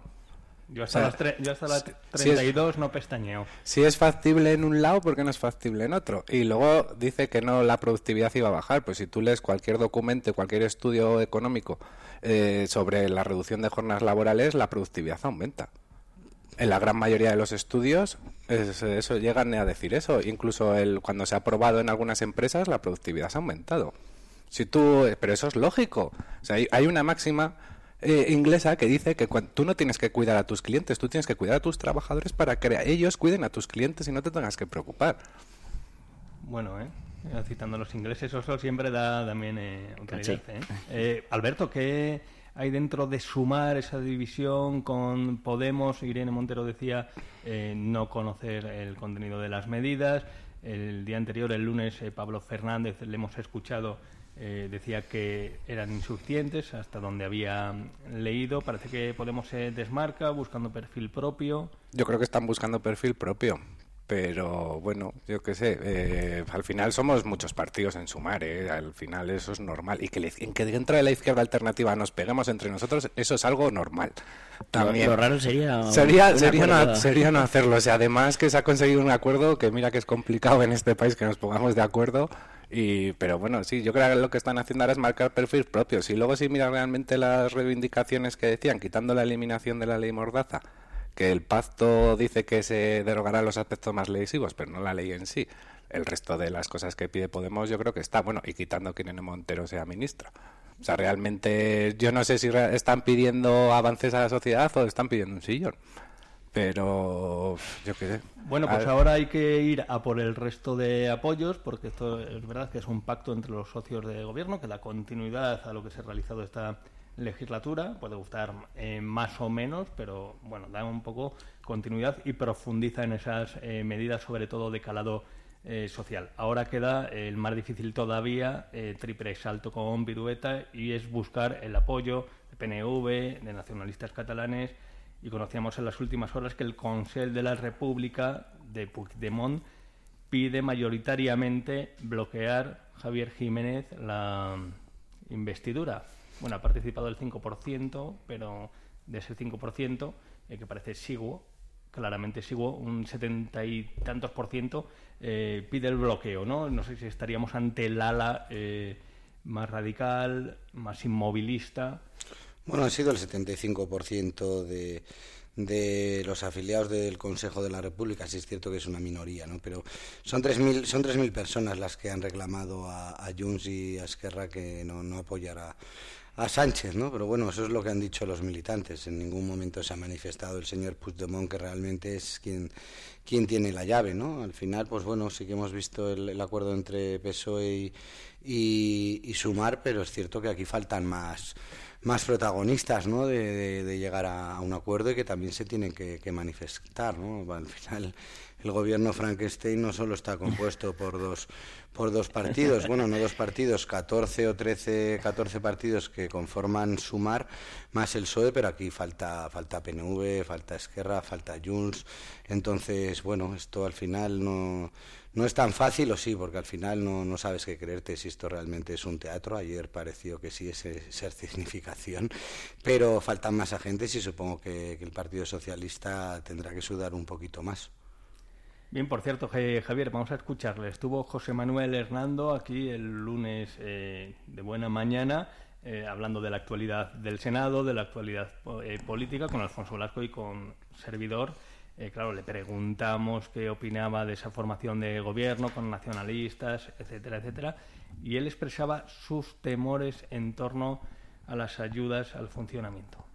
D: Yo
M: O
D: hasta,
M: sea,
D: las tre- yo hasta las
M: si-
D: 32 no pestañeo.
M: Si es factible en un lado, ¿por qué no es factible en otro? Y luego dice que no la productividad iba a bajar. Pues si tú lees cualquier documento, cualquier estudio económico eh, sobre la reducción de jornadas laborales, la productividad aumenta. En la gran mayoría de los estudios es- eso llegan a decir eso. Incluso el, cuando se ha probado en algunas empresas, la productividad se ha aumentado. Si tú, pero eso es lógico. O sea, hay, hay una máxima eh, inglesa que dice que cuan- tú no tienes que cuidar a tus clientes, tú tienes que cuidar a tus trabajadores para que ellos cuiden a tus clientes y no te tengas que preocupar.
D: Bueno, ¿eh? Citando a los ingleses, eso siempre da también eh,
E: Caché.
D: ¿eh? Eh, Alberto, ¿qué hay dentro de sumar esa división con Podemos? Irene Montero decía eh, no conocer el contenido de las medidas. El día anterior, el lunes, eh, Pablo Fernández, le hemos escuchado, eh, decía que eran insuficientes hasta donde había leído. Parece que Podemos se desmarca buscando perfil propio.
M: Yo creo que están buscando perfil propio. Pero bueno, yo qué sé, eh, al final somos muchos partidos en sumar, ¿eh? al final eso es normal. Y que, le- en que dentro de la izquierda alternativa nos peguemos entre nosotros, eso es algo normal. También.
E: Lo raro sería
M: Sería,
E: un
M: sería, no, sería no hacerlo. O sea, además que se ha conseguido un acuerdo que mira que es complicado en este país que nos pongamos de acuerdo. Y, pero bueno, sí, yo creo que lo que están haciendo ahora es marcar perfil propios. Y luego si miras realmente las reivindicaciones que decían, quitando la eliminación de la ley Mordaza, que el pacto dice que se derogará los aspectos más lesivos, pero no la ley en sí. El resto de las cosas que pide Podemos yo creo que está, bueno, y quitando que Irene Montero sea ministra. O sea, realmente yo no sé si están pidiendo avances a la sociedad o están pidiendo un sillón. Pero yo qué sé.
D: Bueno, pues ahora hay que ir a por el resto de apoyos, porque esto es verdad que es un pacto entre los socios de gobierno que da continuidad a lo que se ha realizado esta legislatura. Puede gustar eh, más o menos, pero bueno, da un poco continuidad y profundiza en esas eh, medidas, sobre todo de calado eh, social. Ahora queda el más difícil todavía, eh, triple salto con Virueta, y es buscar el apoyo de PNV, de nacionalistas catalanes, y conocíamos en las últimas horas que el Consell de la República de Puigdemont pide mayoritariamente bloquear Javier Jiménez la investidura. Bueno, ha participado el 5%, pero de ese 5%, eh, que parece exiguo, claramente sigo, un setenta y tantos por ciento eh, pide el bloqueo, ¿no? No sé si estaríamos ante el ala eh, más radical, más inmovilista.
H: Bueno, ha sido el 75% de, de los afiliados del Consejo de la República, sí es cierto que es una minoría, ¿no? Pero son 3.000 son 3.000 personas las que han reclamado a, a Junts y a Esquerra que no, no apoyará a Sánchez, ¿no? Pero bueno, eso es lo que han dicho los militantes. En ningún momento se ha manifestado el señor Puigdemont que realmente es quien, quien tiene la llave, ¿no? Al final, pues bueno, sí que hemos visto el, acuerdo entre PSOE y, Sumar, pero es cierto que aquí faltan más más protagonistas ¿no? de, de, de llegar a, un acuerdo y que también se tienen que, que manifestar. ¿no? Al final, el gobierno Frankenstein no solo está compuesto por dos por dos partidos, bueno, no dos partidos, 14 o 13, 14 partidos que conforman Sumar más el PSOE, pero aquí falta falta PNV, falta Esquerra, falta Junts. Entonces, bueno, esto al final no no es tan fácil, o sí, porque al final no, no sabes qué creerte si esto realmente es un teatro. Ayer pareció que sí es significación, pero faltan más agentes y supongo que el Partido Socialista tendrá que sudar un poquito más.
D: Bien, por cierto, Javier, vamos a escucharle. Estuvo José Manuel Hernando aquí el lunes eh, de buena mañana eh, hablando de la actualidad del Senado, de la actualidad eh, política con Alfonso Blasco y con servidor. Eh, claro, le preguntamos qué opinaba de esa formación de gobierno con nacionalistas, etcétera, etcétera, y él expresaba sus temores en torno a las ayudas al funcionamiento.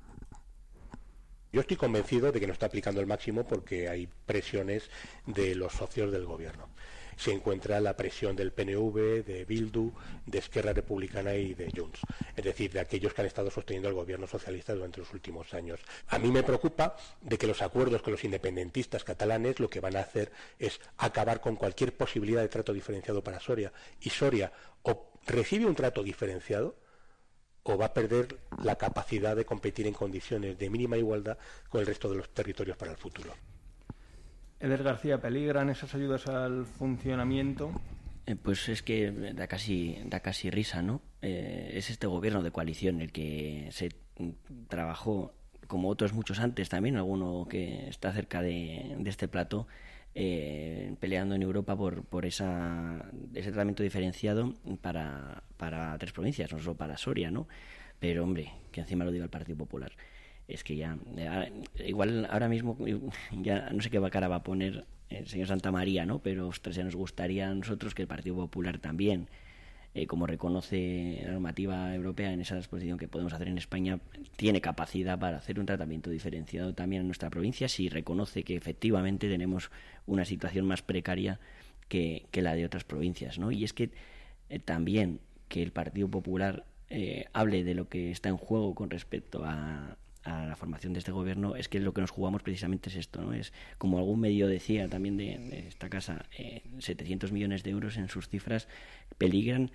N: Yo estoy convencido de que no está aplicando el máximo porque hay presiones de los socios del gobierno. Se encuentra la presión del PNV, de Bildu, de Esquerra Republicana y de Junts, es decir, de aquellos que han estado sosteniendo al gobierno socialista durante los últimos años. A mí me preocupa de que los acuerdos con los independentistas catalanes lo que van a hacer es acabar con cualquier posibilidad de trato diferenciado para Soria. Y Soria o recibe un trato diferenciado o va a perder la capacidad de competir en condiciones de mínima igualdad con el resto de los territorios para el futuro.
D: Eder García, ¿peligran esas ayudas al funcionamiento?
E: Eh, pues es que da casi, da casi risa, ¿no? Eh, es este gobierno de coalición el que se trabajó, como otros muchos antes también, alguno que está cerca de, de este plato, eh, peleando en Europa por, por esa, ese tratamiento diferenciado para, para tres provincias, no solo para Soria, ¿no? Pero, hombre, que encima lo diga el Partido Popular. Es que ya, igual ahora mismo, ya no sé qué cara va a poner el señor Santa María, ¿no? Pero, ostras, ya nos gustaría a nosotros que el Partido Popular también eh, como reconoce la normativa europea en esa exposición que podemos hacer en España, tiene capacidad para hacer un tratamiento diferenciado también en nuestra provincia si reconoce que efectivamente tenemos una situación más precaria que, que la de otras provincias. ¿no? Y es que eh, también que el Partido Popular eh, hable de lo que está en juego con respecto a, a la formación de este gobierno es que lo que nos jugamos precisamente es esto, ¿no? Es como algún medio decía también de, esta casa, eh, 700 millones de euros en sus cifras peligran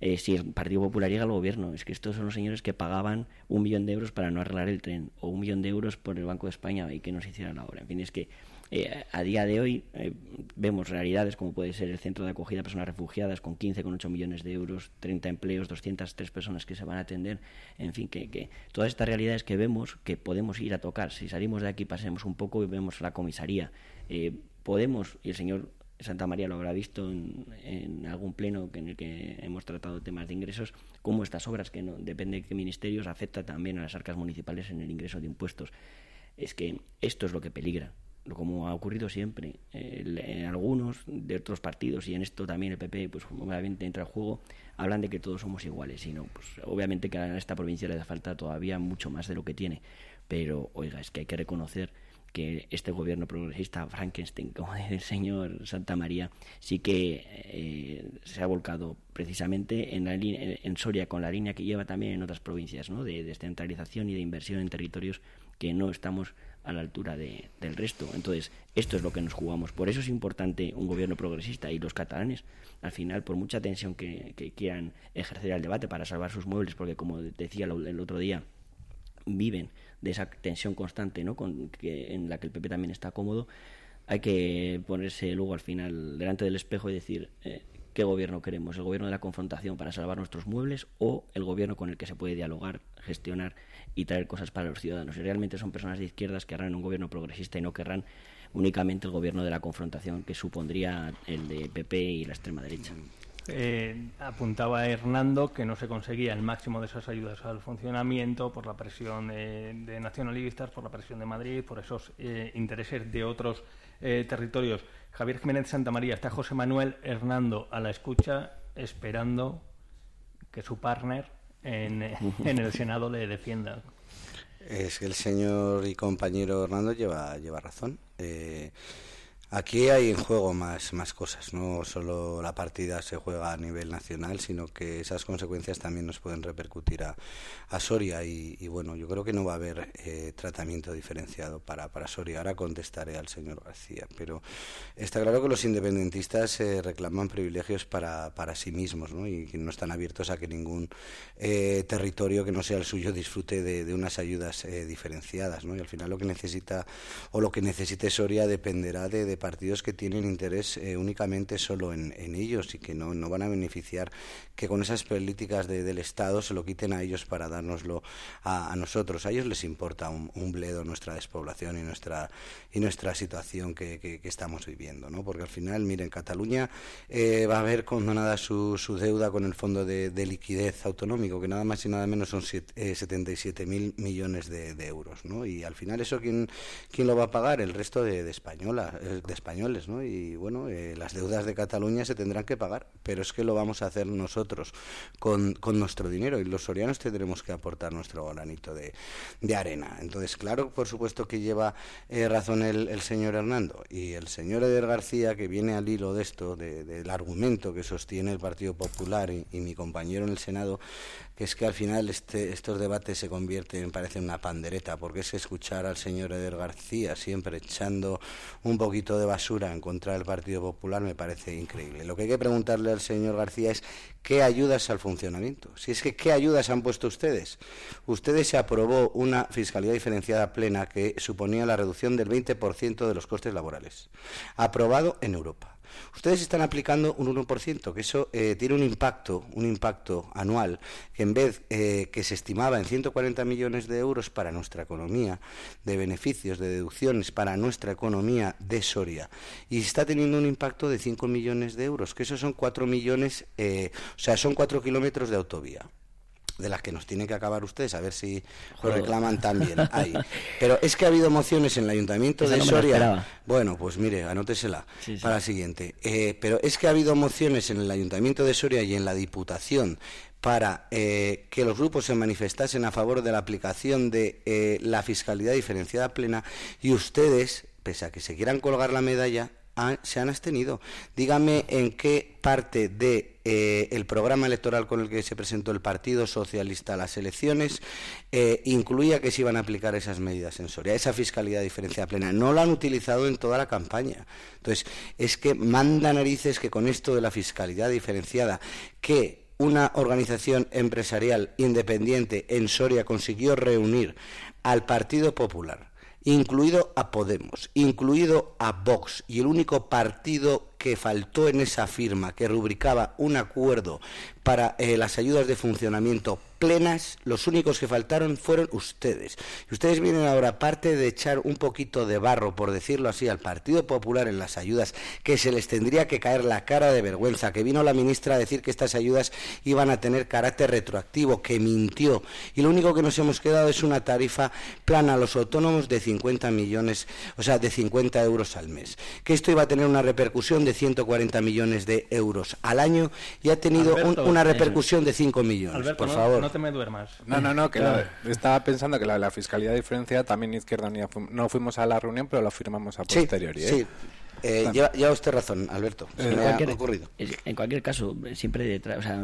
E: eh, si el Partido Popular llega al gobierno. Es que estos son los señores que pagaban un millón de euros para no arreglar el tren o un millón de euros por el Banco de España y que no se hiciera la obra. En fin, es que eh, a día de hoy eh, vemos realidades como puede ser el centro de acogida a personas refugiadas con 15, con 8 millones de euros, 30 empleos, 203 personas que se van a atender, en fin, que, que todas estas realidades que vemos que podemos ir a tocar. Si salimos de aquí, pasemos un poco y vemos la comisaría. Eh, podemos, y el señor Santa María lo habrá visto en, en, algún pleno en el que hemos tratado temas de ingresos, cómo estas obras, que no depende de qué ministerios, afecta también a las arcas municipales en el ingreso de impuestos. Es que esto es lo que peligra como ha ocurrido siempre en algunos de otros partidos y en esto también el PP pues obviamente entra al juego hablan de que todos somos iguales y no pues obviamente que a esta provincia le da falta todavía mucho más de lo que tiene pero oiga es que hay que reconocer que este gobierno progresista Frankenstein como dice el señor Santa María sí que eh, se ha volcado precisamente en, la en Soria con la línea que lleva también en otras provincias ¿no? de descentralización y de inversión en territorios que no estamos a la altura de, del resto. Entonces, esto es lo que nos jugamos. Por eso es importante un gobierno progresista y los catalanes, al final, por mucha tensión que, que quieran ejercer el debate para salvar sus muebles, porque como decía el otro día, viven de esa tensión constante ¿no? Con, que, en la que el PP también está cómodo, hay que ponerse luego al final delante del espejo y decir... Eh, ¿qué gobierno queremos? ¿El gobierno de la confrontación para salvar nuestros muebles o el gobierno con el que se puede dialogar, gestionar y traer cosas para los ciudadanos? Y realmente son personas de izquierdas que harán un gobierno progresista y no querrán únicamente el gobierno de la confrontación que supondría el de PP y la extrema derecha.
D: Eh, apuntaba Hernando que no se conseguía el máximo de esas ayudas al funcionamiento por la presión de, nacionalistas, por la presión de Madrid, por esos eh, intereses de otros eh, territorios. Javier Jiménez Santamaría, está José Manuel Hernando a la escucha, esperando que su partner en, en el Senado le defienda.
H: Es que el señor y compañero Hernando lleva, lleva razón. Eh, Aquí hay en juego más, más cosas, no solo la partida se juega a nivel nacional, sino que esas consecuencias también nos pueden repercutir a, a Soria y, bueno, yo creo que no va a haber eh, tratamiento diferenciado para, para Soria. Ahora contestaré al señor García, pero está claro que los independentistas eh, reclaman privilegios para, para sí mismos ¿no? y que no están abiertos a que ningún eh, territorio que no sea el suyo disfrute de, de unas ayudas diferenciadas. ¿no? Y al final lo que necesita o lo que necesite Soria dependerá de, de partidos que tienen interés eh, únicamente solo en, ellos y que no, no, van a beneficiar que con esas políticas de, del Estado se lo quiten a ellos para dárnoslo a, nosotros. A ellos les importa un, bledo nuestra despoblación y nuestra, y nuestra situación que, que, estamos viviendo. ¿no? Porque al final, miren, Cataluña eh, va a ver condonada su, su, deuda con el Fondo de, de, Liquidez Autonómico, que nada más y nada menos son eh, 77 mil millones de, de, euros. ¿no? Y al final, ¿eso quién, quién lo va a pagar? El resto de, de española. Eh, de españoles, ¿no? Y bueno, eh, las deudas de Cataluña se tendrán que pagar, pero es que lo vamos a hacer nosotros con, con nuestro dinero y los sorianos tendremos que aportar nuestro granito de, de arena. Entonces, claro, por supuesto que lleva eh, razón el, señor Hernando y el señor Eder García, que viene al hilo de esto, de, del argumento que sostiene el Partido Popular y, y mi compañero en el Senado, que es que al final este, estos debates se convierten, parece una pandereta, porque es escuchar al señor Eder García siempre echando un poquito de basura en contra del Partido Popular me parece increíble. Lo que hay que preguntarle al señor García es qué ayudas al funcionamiento. Si es que qué ayudas han puesto ustedes. Ustedes se aprobó una fiscalidad diferenciada plena que suponía la reducción del 20% de los costes laborales. Aprobado en Europa. Ustedes están aplicando un 1%, que eso eh, tiene un impacto, un impacto anual, que en vez eh, que se estimaba en 140 millones de euros para nuestra economía, de beneficios, de deducciones para nuestra economía de Soria, y está teniendo un impacto de 5 millones de euros, que eso son 4 millones, eh, o sea, son 4 kilómetros de autovía de las que nos tienen que acabar ustedes, a ver si lo reclaman también ahí. Pero es que ha habido mociones en el Ayuntamiento
E: Esa
H: de
E: no
H: Soria. Bueno, pues mire, anótesela
E: Sí, sí.
H: para la siguiente. Eh, pero es que ha habido mociones en el Ayuntamiento de Soria y en la Diputación para eh, que los grupos se manifestasen a favor de la aplicación de eh, la fiscalidad diferenciada plena y ustedes, pese a que se quieran colgar la medalla, se han abstenido. Dígame en qué parte de eh, el programa electoral con el que se presentó el Partido Socialista a las elecciones eh, incluía que se iban a aplicar esas medidas en Soria, esa fiscalidad diferenciada plena. No lo han utilizado en toda la campaña. Entonces, es que manda narices que con esto de la fiscalidad diferenciada, que una organización empresarial independiente en Soria consiguió reunir al Partido Popular, incluido a Podemos, incluido a Vox, y el único partido que faltó en esa firma, que rubricaba un acuerdo para eh, las ayudas de funcionamiento plenas, los únicos que faltaron fueron ustedes. Y ustedes vienen ahora, aparte de echar un poquito de barro, por decirlo así, al Partido Popular en las ayudas, que se les tendría que caer la cara de vergüenza, que vino la ministra a decir que estas ayudas iban a tener carácter retroactivo, que mintió. Y lo único que nos hemos quedado es una tarifa plana a los autónomos de 50 millones, o sea, de 50 euros al mes. Que esto iba a tener una repercusión de 140 millones de euros al año y ha tenido un- una
D: eh,
H: repercusión de 5 millones,
D: Alberto,
H: por
D: no,
H: favor.
D: No te me duermas.
M: No, no, no, que
D: Claro.
M: lo- estaba pensando que la de la fiscalidad diferenciada también Izquierda Unida fu- no fuimos a la reunión, pero lo firmamos a
H: Sí,
M: posteriori. ¿eh?
H: sí. Eh, lleva, lleva usted razón, Alberto. Se
E: En
H: me ha
E: cualquier,
H: ocurrido.
E: es- en cualquier caso, siempre detrás, o sea,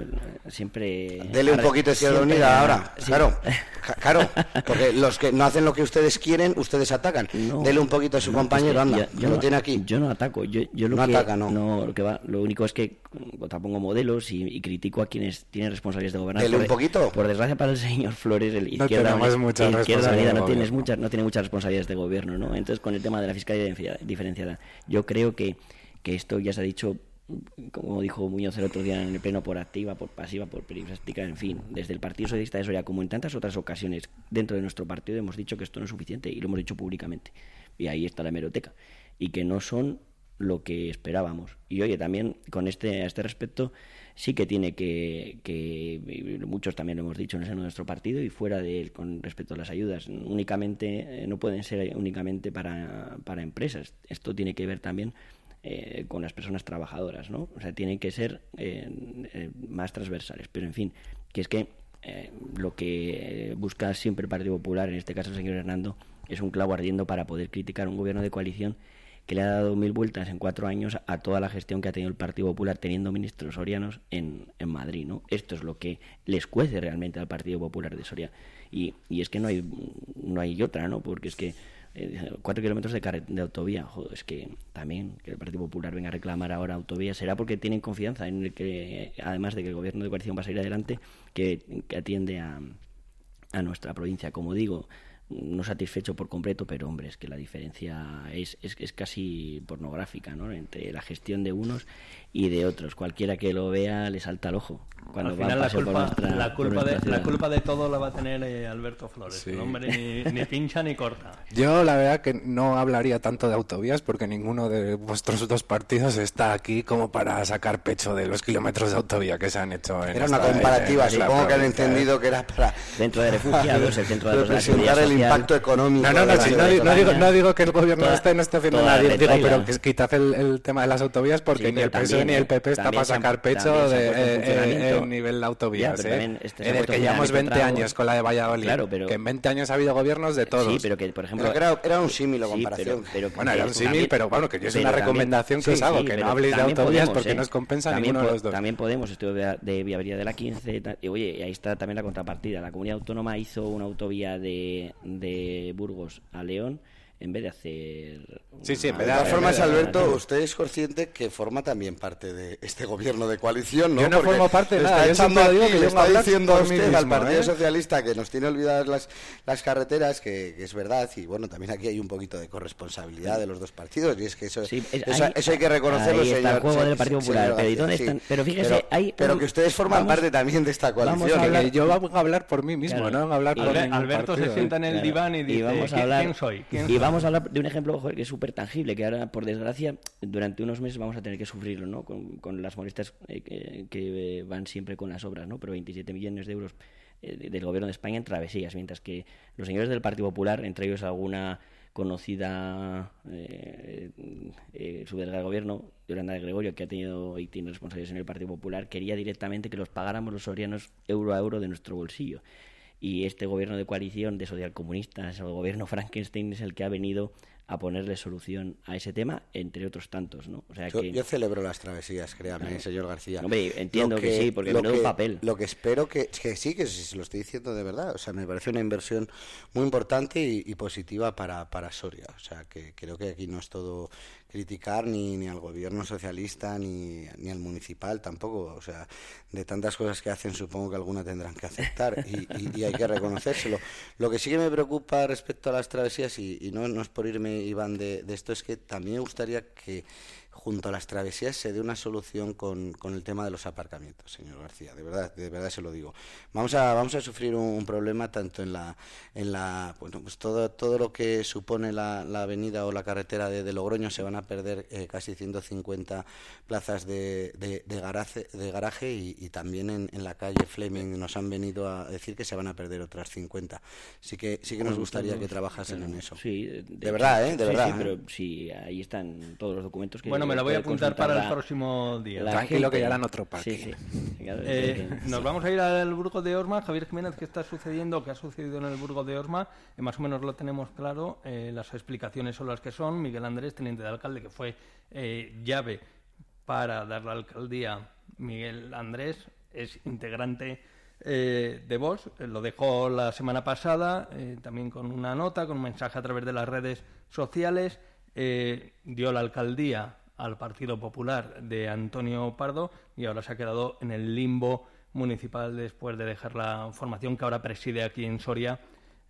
E: siempre...
H: Dele un poquito de Izquierda
E: siempre-
H: Unida ahora,
E: sí.
H: claro, claro, porque los que no hacen lo que ustedes quieren, ustedes atacan. Dele un poquito a su
E: No,
H: compañero,
E: es que
H: anda,
E: yo- yo
H: lo
E: no-
H: tiene aquí.
E: Yo no ataco, yo, yo lo
H: No
E: que
H: ataca, no.
E: lo que va, lo único es que contrapongo modelos y, y critico a quienes tienen responsabilidades de gobernar.
H: Dele un poquito.
E: Por desgracia para el señor Flores, el
M: No
E: izquierda,
M: muchas
E: el
M: de
E: no tienes muchas, no tiene muchas responsabilidades de gobierno, ¿no? Entonces con el tema de la fiscalidad diferenciada- diferenciada, creo que que esto ya se ha dicho como dijo Muñoz el otro día en el pleno, por activa, por pasiva, por perifrástica, en fin, desde el Partido Socialista de Soria, como en tantas otras ocasiones dentro de nuestro partido, hemos dicho que esto no es suficiente y lo hemos dicho públicamente. Y ahí está la hemeroteca. Y que no son lo que esperábamos. Y oye, también con este, a este respecto, sí que tiene que, que, muchos también lo hemos dicho en el seno de nuestro partido y fuera de él con respecto a las ayudas, únicamente, eh, no pueden ser únicamente para, para empresas. Esto tiene que ver también eh, con las personas trabajadoras, ¿no? O sea, tienen que ser eh, eh, más transversales. Pero, en fin, que es que lo que busca siempre el Partido Popular, en este caso el señor Hernando, es un clavo ardiendo para poder criticar un gobierno de coalición que le ha dado mil vueltas en cuatro años a toda la gestión que ha tenido el Partido Popular teniendo ministros sorianos en, en Madrid, ¿no? Esto es lo que les cuece realmente al Partido Popular de Soria. Y, y es que no hay, no hay otra, ¿no? Porque es que eh, cuatro kilómetros de, de autovía. Joder, es que también que el Partido Popular venga a reclamar ahora autovía será porque tienen confianza en el que, además de que el gobierno de coalición va a salir adelante, que, que atiende a, a nuestra provincia. Como digo, no satisfecho por completo, pero hombre, es que la diferencia es, es, es, casi pornográfica, ¿no? Entre la gestión de unos y de otros. Cualquiera que lo vea le salta al ojo. Cuando
D: Al final la culpa, la, culpa de, la culpa de todo la va a tener eh, Alberto Flores.
M: Sí.
D: El hombre ni, ni pincha ni corta.
M: Yo la verdad que no hablaría tanto de autovías porque ninguno de vuestros dos partidos está aquí como para sacar pecho de los kilómetros de autovía que se han hecho. En
H: Era una comparativa, supongo que han entendido que era para
E: Centro de refugiados, el centro de los-
H: representar el impacto económico.
M: No, no, no, no, di- no digo, no digo que el gobierno
E: Toda-
M: este no esté haciendo nada, digo, pero quitad el, el tema de las autovías porque
E: Sí,
M: ni el PSOE
E: también,
M: ni el PP está para sacar pecho de, eh, eh, nivel de autovías,
E: Ya,
M: ¿eh?
E: este se ha
M: en el
E: puesto
M: que
E: en
M: llevamos 20
E: funcionamiento
M: años con la de Valladolid,
E: Claro, pero-
M: que en 20 años ha habido gobiernos de todos.
E: Sí, pero que, por ejemplo...
H: Pero que era, era un símil o
E: Sí,
H: comparación.
E: pero-
M: Bueno, era un símil, pero bueno, que yo es una
E: también-
M: recomendación que os hago,
E: sí,
M: que no habléis de autovías
E: podemos,
M: porque
E: ¿eh?
M: no os compensa
E: También
M: ninguno de los dos.
E: También Podemos, estudio de, viabilidad de la 15, ta- y oye, y ahí está también la contrapartida. La comunidad autónoma hizo una autovía de, de Burgos a León en vez de hacer...
M: Sí, sí, en
E: una
M: vez
H: De
M: de
H: todas formas, Alberto, usted es consciente que forma también parte de este gobierno de coalición, ¿no?
M: Yo no
H: Porque
M: formo parte de
H: le
M: nada,
H: está
M: yo digo que
H: le está diciendo a usted, al
M: mismo,
H: Partido
M: ¿eh?
H: Socialista, que nos tiene olvidadas las, las carreteras, que, que es verdad, y bueno, también aquí hay un poquito de corresponsabilidad de los dos partidos, y es que eso,
E: Sí, es-
H: eso,
E: ahí-
H: eso hay que reconocerlo,
E: ahí está el
H: señor.
E: juego
H: se-
E: del Partido
H: señor
E: Popular, pero ¿y
H: García,
E: dónde
H: sí.
E: están? Pero fíjese,
H: pero,
E: hay
H: pero que ustedes forman
E: vamos-
H: parte también de esta
E: vamos a
H: coalición.
E: hablar-
M: Que yo vengo a hablar por mí mismo,
E: Claro.
M: no a hablar por
D: Alberto
M: partido,
D: se
M: ¿eh?
D: sienta en el diván y dice,
E: vamos a
D: "¿Qui-
E: hablar,
D: ¿quién soy? ¿Quién
E: y
D: soy?".
E: vamos a hablar de un ejemplo que es súper tangible, que ahora, por desgracia, durante unos meses vamos a tener que sufrirlo, ¿no? Con, con las molestias eh, que, eh, van siempre con las obras, ¿no? Pero 27 millones de euros eh, de- del gobierno de España en travesías, mientras que los señores del Partido Popular, entre ellos alguna conocida eh, eh, subdelegada del gobierno, Yolanda de Gregorio, que ha tenido y tiene responsabilidades en el Partido Popular, quería directamente que los pagáramos los sorianos euro a euro de nuestro bolsillo. Y este gobierno de coalición de socialcomunistas, el gobierno Frankenstein, es el que ha venido a ponerle solución a ese tema, entre otros tantos, ¿no? O sea
H: Yo,
E: que...
H: yo celebro las travesías, créame,
E: Claro.
H: señor García.
E: Hombre, entiendo que sí, porque
H: lo
E: menudo
H: que-
E: papel.
H: Lo que espero que, que sí, que se lo estoy diciendo de verdad. O sea, me parece una inversión muy importante y, y positiva para, para Soria. O sea, que creo que aquí no es todo criticar ni, ni al gobierno socialista ni, ni al municipal tampoco. O sea, de tantas cosas que hacen, supongo que alguna tendrán que aceptar y, y- hay que reconocérselo. Lo que sí que me preocupa respecto a las travesías, y, y no, no es por irme, Iván, de, de esto, es que también me gustaría que junto a las travesías se dé una solución con, con el tema de los aparcamientos, señor García, de verdad, de verdad se lo digo. Vamos a, vamos a sufrir un, un problema tanto en la, en la, bueno, pues todo, todo lo que supone la, la avenida o la carretera de, de Logroño se van a perder eh, casi 150 plazas de, de, de garaje, de garaje y, y también en, en la calle Fleming nos han venido a decir que se van a perder otras 50. Sí que, sí que nos gustaría
E: todos,
H: que trabajasen en eso.
E: Sí, de,
H: de verdad, ¿eh? De
E: sí,
H: verdad.
E: Sí,
H: ¿eh?
E: pero sí, ahí están todos los documentos que...
D: Bueno, me la voy a apuntar para el
E: la-
D: próximo día.
E: la
M: Tranquilo que ya harán otro parque.
E: Sí, sí. Claro,
D: Eh,
E: porque-
D: nos vamos a ir al Burgo de Orma. Javier Jiménez, ¿qué está sucediendo? ¿Qué ha sucedido en el Burgo de Orma? Eh, más o menos lo tenemos claro. eh, las explicaciones son las que son. Miguel Andrés, teniente de alcalde, que fue eh, llave para dar la alcaldía. Miguel Andrés es integrante eh, de Vox. Eh, lo dejó la semana pasada, eh, también con una nota, con un mensaje a través de las redes sociales. Eh, dio la alcaldía al Partido Popular de Antonio Pardo y ahora se ha quedado en el limbo municipal después de dejar la formación que ahora preside aquí en Soria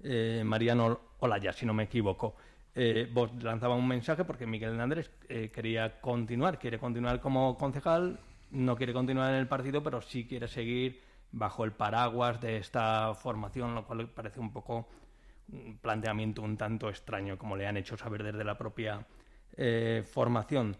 D: eh, Mariano Olaya, si no me equivoco. eh, vos lanzaba un mensaje porque Miguel Andrés eh, quería continuar, quiere continuar como concejal, no quiere continuar en el partido, pero sí quiere seguir bajo el paraguas de esta formación, lo cual parece un poco un planteamiento un tanto extraño, como le han hecho saber desde la propia eh, formación.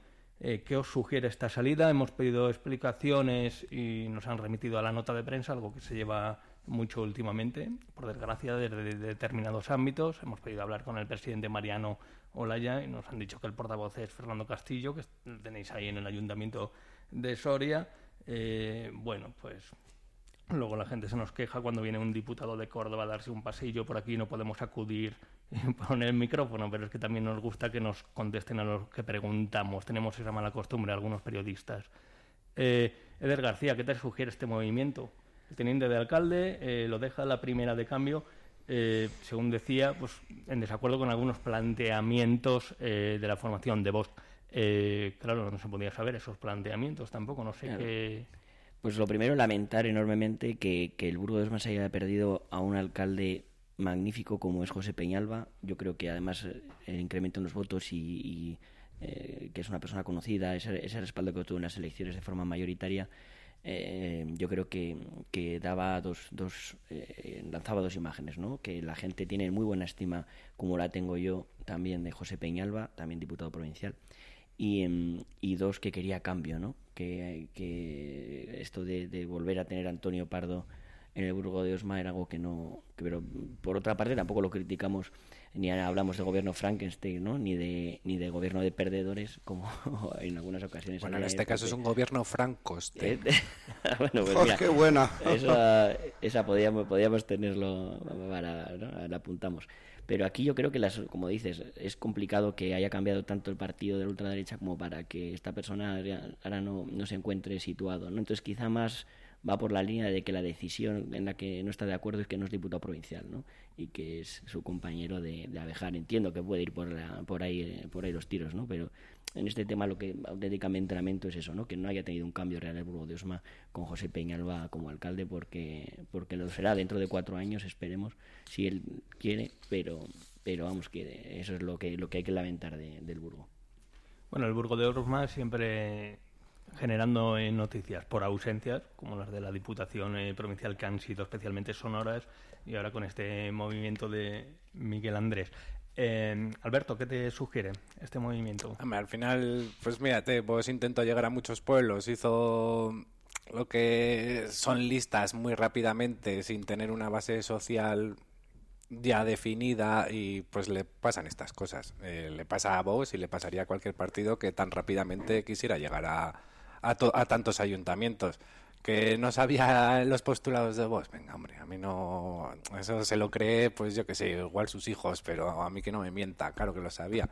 D: Eh, ¿Qué os sugiere esta salida? Hemos pedido explicaciones y nos han remitido a la nota de prensa, algo que se lleva mucho últimamente, por desgracia, desde determinados ámbitos. Hemos pedido hablar con el presidente Mariano Olaya y nos han dicho que el portavoz es Fernando Castillo, que tenéis ahí en el ayuntamiento de Soria. Eh, bueno, pues luego la gente se nos queja cuando viene un diputado de Córdoba a darse un pasillo por aquí, no podemos acudir y poner el micrófono, pero es que también nos gusta que nos contesten a los que preguntamos. Tenemos esa mala costumbre algunos periodistas. Eh, Eder García, ¿qué te sugiere este movimiento? El teniente de alcalde eh, lo deja la primera de cambio, eh, según decía, pues en desacuerdo con algunos planteamientos eh, de la formación de Vox. Claro, no se podía saber esos planteamientos tampoco, no sé
E: Claro.
D: qué.
E: Pues lo primero, lamentar enormemente que, que el Burgo de Osma haya perdido a un alcalde magnífico como es José Peñalba. Yo creo que además eh, el incremento en los votos y, eh, que es una persona conocida, ese, ese respaldo que tuvo en las elecciones de forma mayoritaria, eh, yo creo que, que daba dos, dos eh, lanzaba dos imágenes, ¿no? Que la gente tiene muy buena estima, como la tengo yo también de José Peñalba, también diputado provincial, y, em, y dos que quería cambio, ¿no? Que, que esto de, de volver a tener a Antonio Pardo en el Burgo de Osma era algo que no, que- pero por otra parte tampoco lo criticamos ni hablamos de gobierno Frankenstein, ¿no? Ni de ni de gobierno de perdedores como en algunas ocasiones.
M: Bueno, en este
E: el
M: caso es un gobierno francoste.
E: Eh, bueno, pues
H: ¡Oh,
E: mira,
H: qué buena!
E: Esa, esa podíamos, podíamos tenerlo para, ¿no? la apuntamos. Pero aquí yo creo que, las, como dices, es complicado que haya cambiado tanto el partido de la ultraderecha como para que esta persona ahora- no, no se encuentre situado. ¿no? Entonces quizá más va por la línea de que la decisión en la que no está de acuerdo es que no es diputado provincial ¿no? y que es su compañero de, de Abejar. Entiendo que puede ir por, la- por, ahí, eh, por ahí los tiros, ¿no? pero en este tema lo que auténticamente lamento es eso, ¿no? que no haya tenido un cambio real el Burgo de Osma con José Peñalba como alcalde porque, porque lo será dentro de cuatro años, esperemos, si él quiere, pero, pero vamos, que eso es lo que, lo que hay que lamentar de- del Burgo.
D: Bueno, el Burgo de Orma siempre generando noticias por ausencias, como las de la Diputación eh, Provincial, que han sido especialmente sonoras, y ahora con este movimiento de Miguel Andrés. Eh, Alberto, ¿qué te sugiere este movimiento?
M: Hombre, al final, pues mírate, pues intentó llegar a muchos pueblos, hizo lo que son listas muy rápidamente, sin tener una base social ya definida y pues le pasan estas cosas. Eh, le pasa a Vox y le pasaría a cualquier partido que tan rápidamente quisiera llegar a, a, to- a tantos ayuntamientos. Que no sabía los postulados de Vox. Venga, hombre, a mí no... Eso se lo cree, pues yo que sé, igual sus hijos, pero a mí que no me mienta, claro que lo sabía.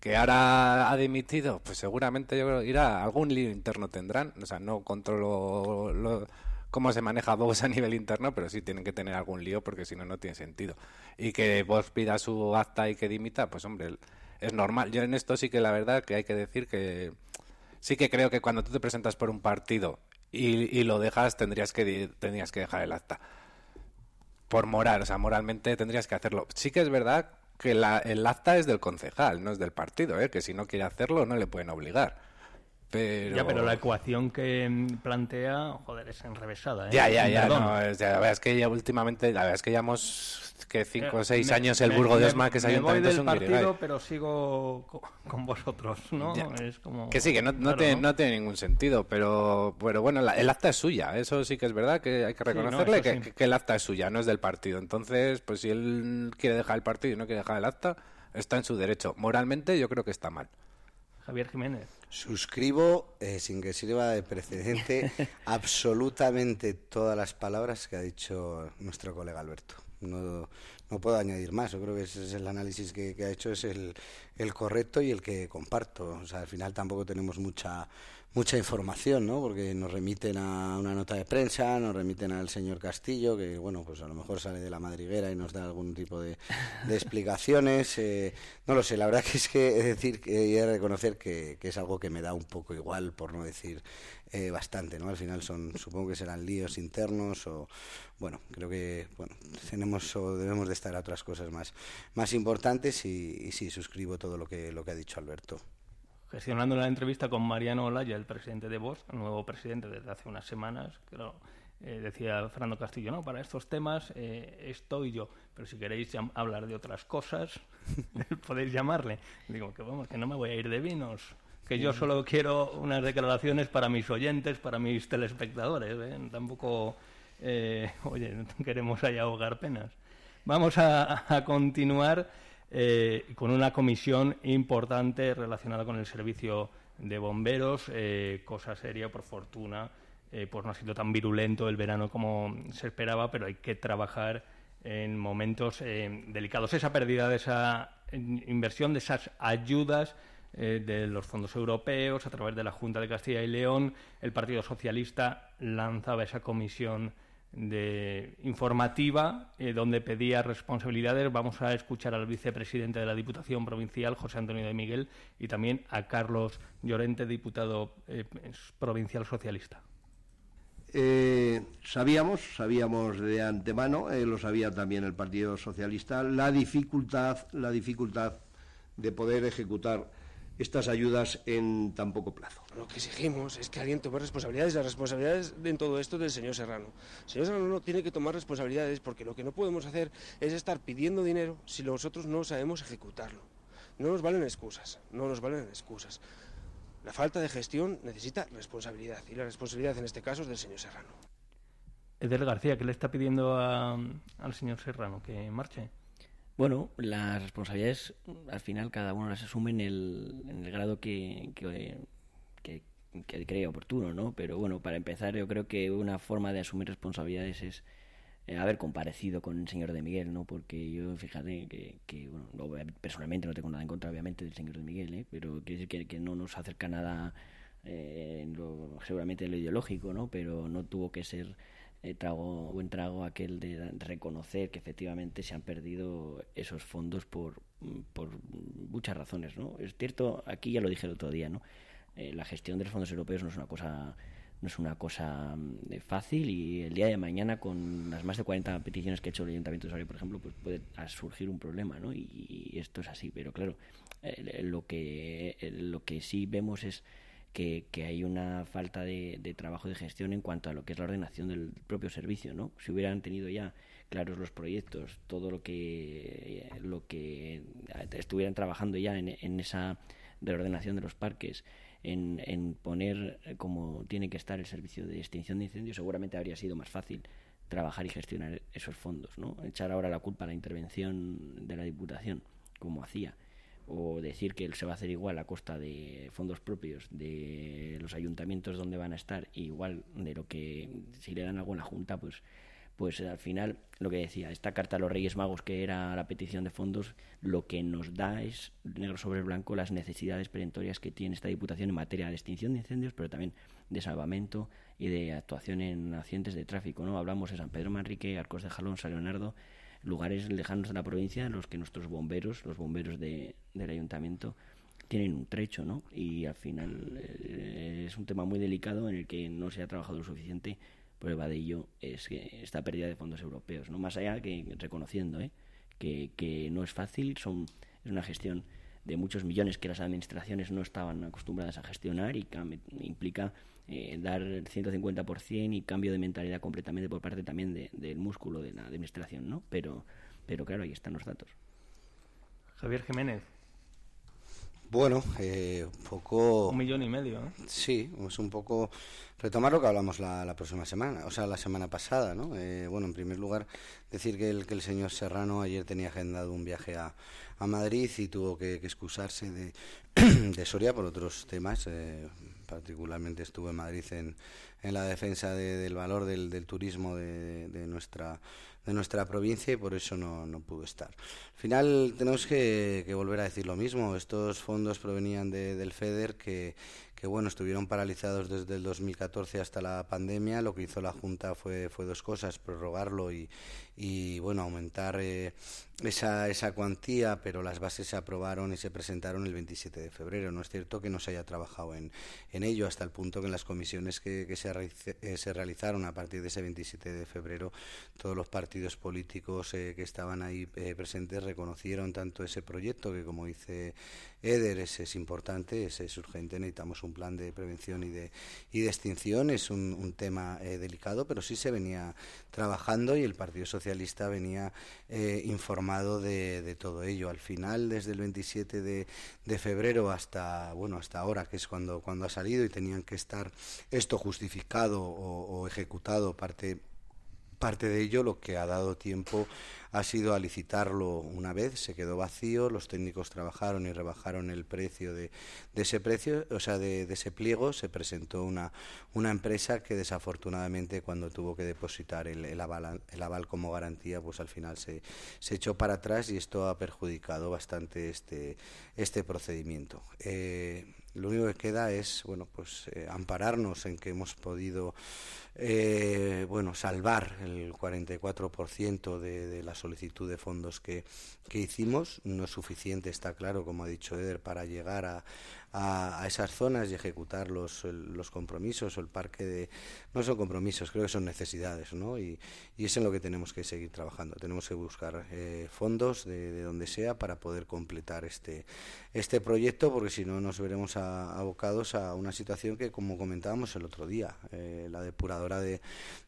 M: Que ahora ha dimitido, pues seguramente yo creo irá, algún lío interno tendrán. O sea, no controlo lo- cómo se maneja Vox a nivel interno, pero sí tienen que tener algún lío porque si no, no tiene sentido. Y que Vox pida su acta y que dimita, pues hombre, es normal. Yo en esto sí que la verdad que hay que decir que sí que creo que cuando tú te presentas por un partido y, y lo dejas, tendrías que, tendrías que dejar el acta. Por moral, o sea, moralmente tendrías que hacerlo. Sí que es verdad que la- el acta es del concejal, no es del partido, ¿eh? que si no quiere hacerlo no le pueden obligar. Pero...
D: Ya, pero la ecuación que mm, plantea, joder, es enrevesada. ¿eh?
M: Ya, ya, ya. No, es- la verdad es que ya últimamente, la verdad es que llevamos que cinco o
D: Eh,
M: seis
D: me-
M: años el
D: me-
M: Burgo de Osma que se
D: me voy
M: es
D: del
M: un
D: partido, pero sigo co- con vosotros, ¿no?
M: Ya.
D: Es como...
M: Que sí, que no, no
D: Claro,
M: tiene,
D: ¿no?
M: no tiene ningún sentido, pero, pero bueno, la- el acta es suya, eso sí que es verdad que hay que reconocerle
D: eso
M: que,
D: sí.
M: que- que el acta es suya, no es del partido. Entonces, pues si él quiere dejar el partido y no quiere dejar el acta, está en su derecho. Moralmente yo creo que está mal.
D: Javier Jiménez.
H: Suscribo, eh, sin que sirva de precedente, absolutamente todas las palabras que ha dicho nuestro colega Alberto. No, no puedo añadir más. Yo creo que ese es el análisis que, que ha hecho, es el, el correcto y el que comparto. O sea, al final tampoco tenemos mucha mucha información, ¿no? Porque nos remiten a una nota de prensa, nos remiten al señor Castillo, que bueno, pues a lo mejor sale de la madriguera y nos da algún tipo de, explicaciones. eh, no lo sé, la verdad que es que es decir de reconocer que, es algo que me da un poco igual, por no decir eh, bastante, ¿no? Al final son, supongo que serán líos internos o bueno, creo que bueno tenemos o debemos de prestar a otras cosas más, más importantes y, y sí, suscribo todo lo que, lo que ha dicho Alberto.
D: Gestionando la entrevista con Mariano Olaya, el presidente de Vox, el nuevo presidente desde hace unas semanas, claro, eh, decía Fernando Castillo, no, para estos temas eh, estoy yo, pero si queréis hablar de otras cosas, podéis llamarle. Digo, que vamos, que no me voy a ir de vinos, que yo solo quiero unas declaraciones para mis oyentes, para mis telespectadores, ¿eh? tampoco, eh, oye, queremos ahí ahogar penas. Vamos a, a continuar eh, con una comisión importante relacionada con el servicio de bomberos, eh, cosa seria, por fortuna, eh, pues no ha sido tan virulento el verano como se esperaba, pero hay que trabajar en momentos eh, delicados. Esa pérdida de esa inversión, de esas ayudas eh, de los fondos europeos a través de la Junta de Castilla y León, el Partido Socialista lanzaba esa comisión de informativa eh, donde pedía responsabilidades. Vamos a escuchar al vicepresidente de la Diputación Provincial, José Antonio de Miguel, y también a Carlos Llorente, diputado eh, provincial socialista.
O: Eh, sabíamos, sabíamos de antemano, lo sabía también el Partido Socialista, la dificultad, la dificultad de poder ejecutar estas ayudas en tan poco plazo.
P: Lo que exigimos es que alguien tome responsabilidades. Las responsabilidades en todo esto del señor Serrano. El señor Serrano no tiene que tomar responsabilidades porque lo que no podemos hacer es estar pidiendo dinero si nosotros no sabemos ejecutarlo. No nos valen excusas, no nos valen excusas. La falta de gestión necesita responsabilidad y la responsabilidad en este caso es del señor Serrano.
D: Edel García, ¿qué le está pidiendo a, al señor Serrano? ¿Que marche?
E: Bueno, las responsabilidades al final cada uno las asume en el, grado que, que, cree oportuno, ¿no? Pero bueno, para empezar yo creo que una forma de asumir responsabilidades es eh, haber comparecido con el señor de Miguel, ¿no? Porque yo, fíjate, que, que bueno, no, personalmente no tengo nada en contra, obviamente, del señor de Miguel, ¿eh? Pero quiere decir que, que no nos acerca nada, eh, en lo, seguramente en lo ideológico, ¿no? Pero no tuvo que ser eh, trago, buen trago aquel de reconocer que efectivamente se han perdido esos fondos por, por muchas razones, ¿no? Es cierto, aquí ya lo dije el otro día, ¿no? Eh, la gestión de los fondos europeos no es una cosa no es una cosa mm, fácil y el día de mañana con las más de 40 peticiones que ha hecho el Ayuntamiento de Osorio, por ejemplo, pues puede surgir un problema, ¿no? Y, esto es así, pero claro, eh, lo que eh, lo que sí vemos es que, hay una falta de, trabajo de gestión en cuanto a lo que es la ordenación del propio servicio, ¿no? Si hubieran tenido ya claros los proyectos, todo lo que lo que estuvieran trabajando ya en, en esa reordenación de los parques, en, en, poner como tiene que estar el servicio de extinción de incendios, seguramente habría sido más fácil trabajar y gestionar esos fondos, ¿no? Echar ahora la culpa a la intervención de la Diputación, como hacía, o decir que se va a hacer igual a costa de fondos propios de los ayuntamientos donde van a estar, igual de lo que si le dan algo en la Junta, pues pues al final lo que decía, esta carta a los Reyes Magos que era la petición de fondos, lo que nos da es negro sobre blanco las necesidades perentorias que tiene esta Diputación en materia de extinción de incendios, pero también de salvamento y de actuación en accidentes de tráfico. ¿no? Hablamos de San Pedro Manrique, Arcos de Jalón, San Leonardo, lugares lejanos de la provincia en los que nuestros bomberos, los bomberos de, del ayuntamiento, tienen un trecho, ¿no? Y al final eh, es un tema muy delicado en el que no se ha trabajado lo suficiente Prueba de ello es que esta pérdida de fondos europeos, no más allá que reconociendo ¿eh? que, que no es fácil, son, es una gestión de muchos millones que las administraciones no estaban acostumbradas a gestionar y implica eh, dar el 150% y cambio de mentalidad completamente por parte también de, del músculo de la administración, ¿no? Pero, pero claro, ahí están los datos.
D: Javier Jiménez.
H: Bueno, eh, un poco...
D: Un millón y medio, ¿eh?
H: Sí, es un poco retomar lo que hablamos la, la próxima semana, o sea, la semana pasada, ¿no? Eh, bueno, en primer lugar, decir que el, que el señor Serrano ayer tenía agendado un viaje a, a Madrid y tuvo que, que excusarse de, de Soria por otros temas. Eh, particularmente estuvo en Madrid en, en la defensa de, del valor del, del turismo de, de, nuestra de nuestra provincia y por eso no, no pudo estar. Al final tenemos que, que volver a decir lo mismo. Estos fondos provenían de, del FEDER que, que bueno, estuvieron paralizados desde el 2014 hasta la pandemia. Lo que hizo la Junta fue, fue dos cosas, prorrogarlo y, y bueno, aumentar eh, esa, esa cuantía, pero las bases se aprobaron y se presentaron el 27 de febrero. No es cierto que no se haya trabajado en, en ello hasta el punto que en las comisiones que, que se, eh, se realizaron a partir de ese 27 de febrero, todos los partidos políticos eh, que estaban ahí eh, presentes reconocieron tanto ese proyecto que, como dice Eder, es, es importante, es, es urgente, necesitamos un plan de prevención y de, y de extinción, es un, un tema delicado, pero sí se venía trabajando y el Partido Socialista venía eh, informado de, de todo ello. Al final, desde el 27 de, de febrero hasta bueno hasta ahora, que es cuando, cuando ha salido y tenían que estar esto justificado o, o ejecutado parte Parte de ello lo que ha dado tiempo ha sido a licitarlo una vez, se quedó vacío, los técnicos trabajaron y rebajaron el precio de, de ese precio, o sea, de, ese pliego, se presentó una, una empresa que desafortunadamente cuando tuvo que depositar el, el aval, el aval como garantía, pues al final se, se echó para atrás y esto ha perjudicado bastante este, este procedimiento. Eh, lo único que queda es bueno pues eh, ampararnos en que hemos podido eh, bueno salvar el 44% de, de la solicitud de fondos que, que hicimos. No es suficiente está claro como ha dicho Eder para llegar a, a, esas zonas y ejecutar los, los compromisos o el parque de no son compromisos creo que son necesidades ¿no? y, y es en lo que tenemos que seguir trabajando tenemos que buscar eh, fondos de, de donde sea para poder completar este este proyecto porque si no nos veremos a- abocados a una situación que como comentábamos el otro día eh, la depuradora de,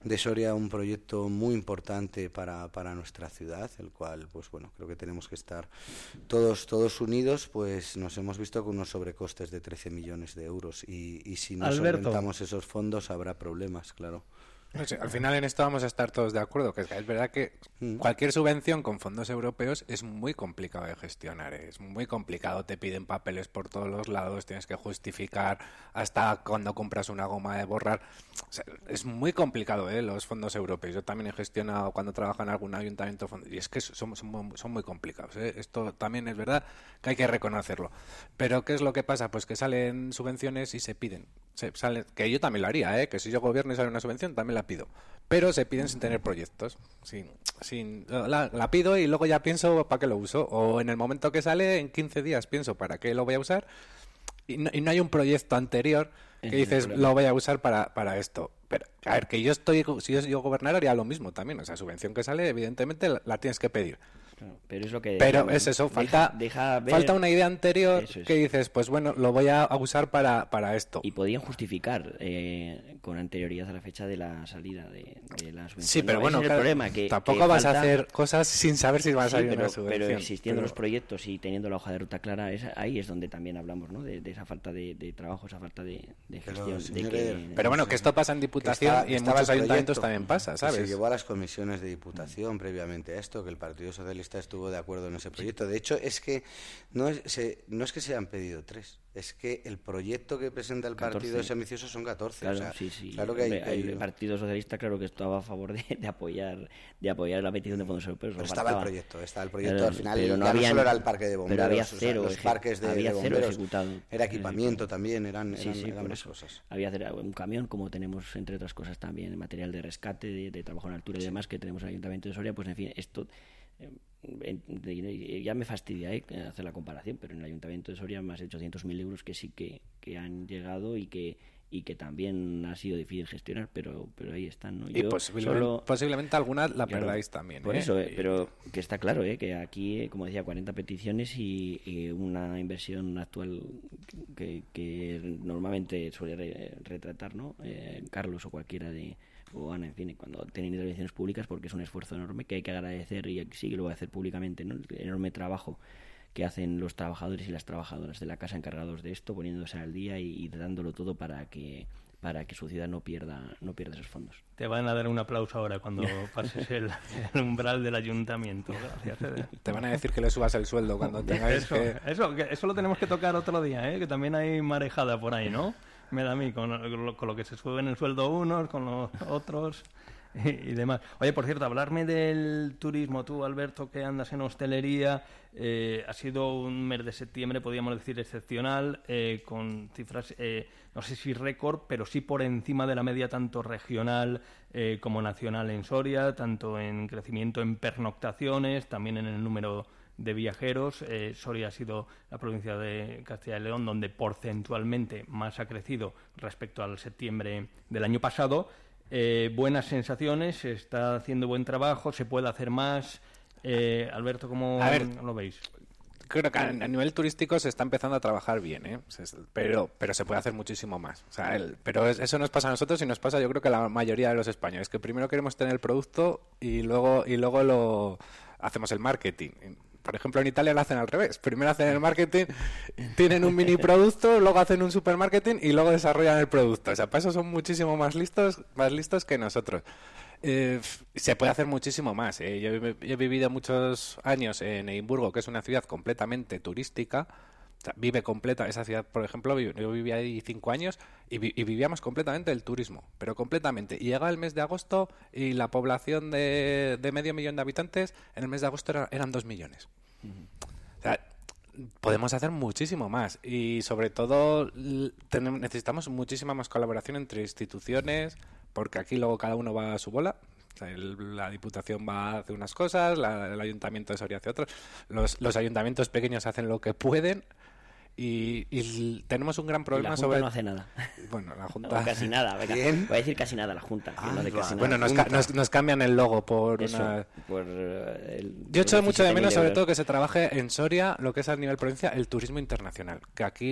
H: de Soria un proyecto muy importante para, para nuestra ciudad el cual pues bueno creo que tenemos que estar todos todos unidos pues nos hemos visto con unos sobrecostes de 13 millones de euros y, y si no
M: Alberto.
H: solventamos esos fondos habrá problemas claro
M: al final en esto vamos a estar todos de acuerdo, que es, verdad que cualquier subvención con fondos europeos es muy complicado de gestionar, ¿eh? es muy complicado, te piden papeles por todos los lados, tienes que justificar hasta cuando compras una goma de borrar. O sea, es muy complicado ¿eh? los fondos europeos. Yo también he gestionado cuando trabajo en algún ayuntamiento fondos, y es que son, son muy complicados. ¿eh? Esto también es verdad que hay que reconocerlo. Pero ¿qué es lo que pasa? Pues que salen subvenciones y se piden. Se, sale, que yo también lo haría, ¿eh? que si yo gobierno y sale una subvención también la pido. Pero se piden sin tener proyectos. Sin, sin, la, la pido y luego ya pienso para qué lo uso. O en el momento que sale, en 15 días pienso para qué lo voy a usar. Y no, y no hay un proyecto anterior que dices lo voy a usar para, para esto. Pero, a ver, que yo estoy, si yo, yo gobernara haría lo mismo también. O sea, subvención que sale, evidentemente la, la tienes que pedir.
E: Claro, pero es lo que
M: Pero es eso, falta,
E: deja ver-
M: falta una idea anterior
E: es.
M: que dices, pues bueno, lo voy a usar para, para esto.
E: Y podían justificar eh, con anterioridad a la fecha de la salida de, de la subvención.
M: Sí, pero
E: No,
M: bueno, claro,
E: el problema, que,
M: tampoco
E: que
M: vas a hacer cosas sin saber si va a
E: Sí,
M: salir
E: pero,
M: una subvención.
E: Pero existiendo
M: pero-
E: los proyectos y teniendo la hoja de ruta clara, es- ahí es donde también hablamos ¿no? de, de esa falta de, de trabajo, esa falta de, de
H: Pero,
E: gestión. de
H: señor
E: que-
M: Pero bueno, que esto pasa en Diputación y en
H: estaba
M: muchos ayuntamientos también pasa, ¿sabes?
H: Se llevó a las comisiones de diputación previamente a esto, que el Partido Socialista estuvo de acuerdo en ese proyecto. De hecho, es que no es, se- no es que se han pedido tres, es que el proyecto que presenta el Partido
E: 14.
H: es ambicioso son 14.
E: Claro,
H: o sea,
E: sí, sí.
H: claro que hay,
E: Hombre,
H: hay-
E: el Partido Socialista, claro que estaba a favor de, de apoyar de apoyar la petición de fondos europeos.
H: Pero
E: no
H: estaba el proyecto, estaba el proyecto.
E: Pero-
H: al final
E: pero
H: ya no,
E: habían-
H: solo era el parque de bomberos,
E: pero había
H: o sea,
E: cero
H: los parques de,
E: había
H: bomberos,
E: ejecutado.
H: era equipamiento también, eran, eran,
E: eso.
H: cosas.
E: Había un camión, como tenemos, entre otras cosas, también material de rescate, de, de trabajo en altura y demás, que tenemos en el Ayuntamiento de Soria, pues en fin, esto ya me fastidia eh, hacer la comparación, pero en el Ayuntamiento de Soria más de 800.000 euros que sí que, que han llegado y que y que también ha sido difícil gestionar, pero pero ahí están, ¿no?
M: Y posiblemente,
E: solo-
M: posiblemente alguna la perdáis también.
E: Por
M: ¿eh?
E: eso, eh, pero que está claro, eh, que aquí, como decía, 40 peticiones y, y una inversión actual que, que normalmente suele re- retratar, ¿no? Eh, Carlos o cualquiera de o Ana, en fin, cuando tienen intervenciones públicas porque es un esfuerzo enorme que hay que agradecer y sí que lo voy a hacer públicamente, ¿no? El enorme trabajo que hacen los trabajadores y las trabajadoras de la casa encargados de esto, poniéndose al día y, y dándolo todo para que para que su ciudad no pierda no pierda esos fondos.
D: Te van a dar un aplauso ahora cuando pases el, el umbral del ayuntamiento. Gracias.
M: Te van a decir que le subas el sueldo cuando tengáis
D: eso,
M: que...
D: eso, que eso lo tenemos que tocar otro día, ¿eh? que también hay marejada por ahí, ¿no? Me da a mí, con, lo- con lo que se suben el sueldo unos, con los otros. y demás. Oye, por cierto, hablarme del turismo, tú, Alberto, que andas en hostelería, eh, ha sido un mes de septiembre, podríamos decir, excepcional, eh, con cifras, eh, no sé si récord, pero sí por encima de la media tanto regional eh, como nacional en Soria, tanto en crecimiento en pernoctaciones, también en el número de viajeros. Eh, Soria ha sido la provincia de Castilla y León donde porcentualmente más ha crecido respecto al septiembre del año pasado. Eh, buenas sensaciones, se está haciendo buen trabajo, se puede hacer más. Eh, Alberto, ¿cómo
M: ver,
D: lo veis?
M: Creo que a, a nivel turístico se está empezando a trabajar bien, ¿eh? Se- pero, pero se puede hacer muchísimo más. O sea, el- pero es- eso nos pasa a nosotros y nos pasa yo creo que a la mayoría de los españoles, que primero queremos tener el producto y luego, y luego lo hacemos el marketing. Por ejemplo, en Italia lo hacen al revés. Primero hacen el marketing, tienen un mini producto, luego hacen un supermarketing y luego desarrollan el producto. O sea, para eso son muchísimo más listos, más listos que nosotros. Eh, se puede hacer muchísimo más. eh. Yo, yo he vivido muchos años en Edimburgo, que es una ciudad completamente turística. O sea, vive completa, esa ciudad, por ejemplo, yo viví ahí cinco años y, vi- y vivíamos completamente del turismo, pero completamente. Y llega el mes de agosto y la población de, de medio millón de habitantes en el mes de agosto era- eran dos millones. O sea, podemos hacer muchísimo más y sobre todo necesitamos muchísima más colaboración entre instituciones porque aquí luego cada uno va a su bola. O sea, el- la Diputación va a hacer unas cosas, la- el Ayuntamiento de Soria hace otras. Los, los ayuntamientos pequeños hacen lo que pueden y, y tenemos un gran
E: Y
M: problema
E: la Junta
M: sobre...
E: no hace nada.
M: Bueno, la Junta...
E: O casi nada, venga.
M: Bien.
E: Voy a decir casi nada la Junta. no de casi nada.
M: Bueno, nos, ca- nos- nos cambian el logo por
E: Eso,
M: una...
E: por, eh, el-
M: Yo echo mucho de
E: 17.000
M: menos, sobre todo, que se trabaje en Soria, lo que es a nivel provincia, el turismo internacional. Que aquí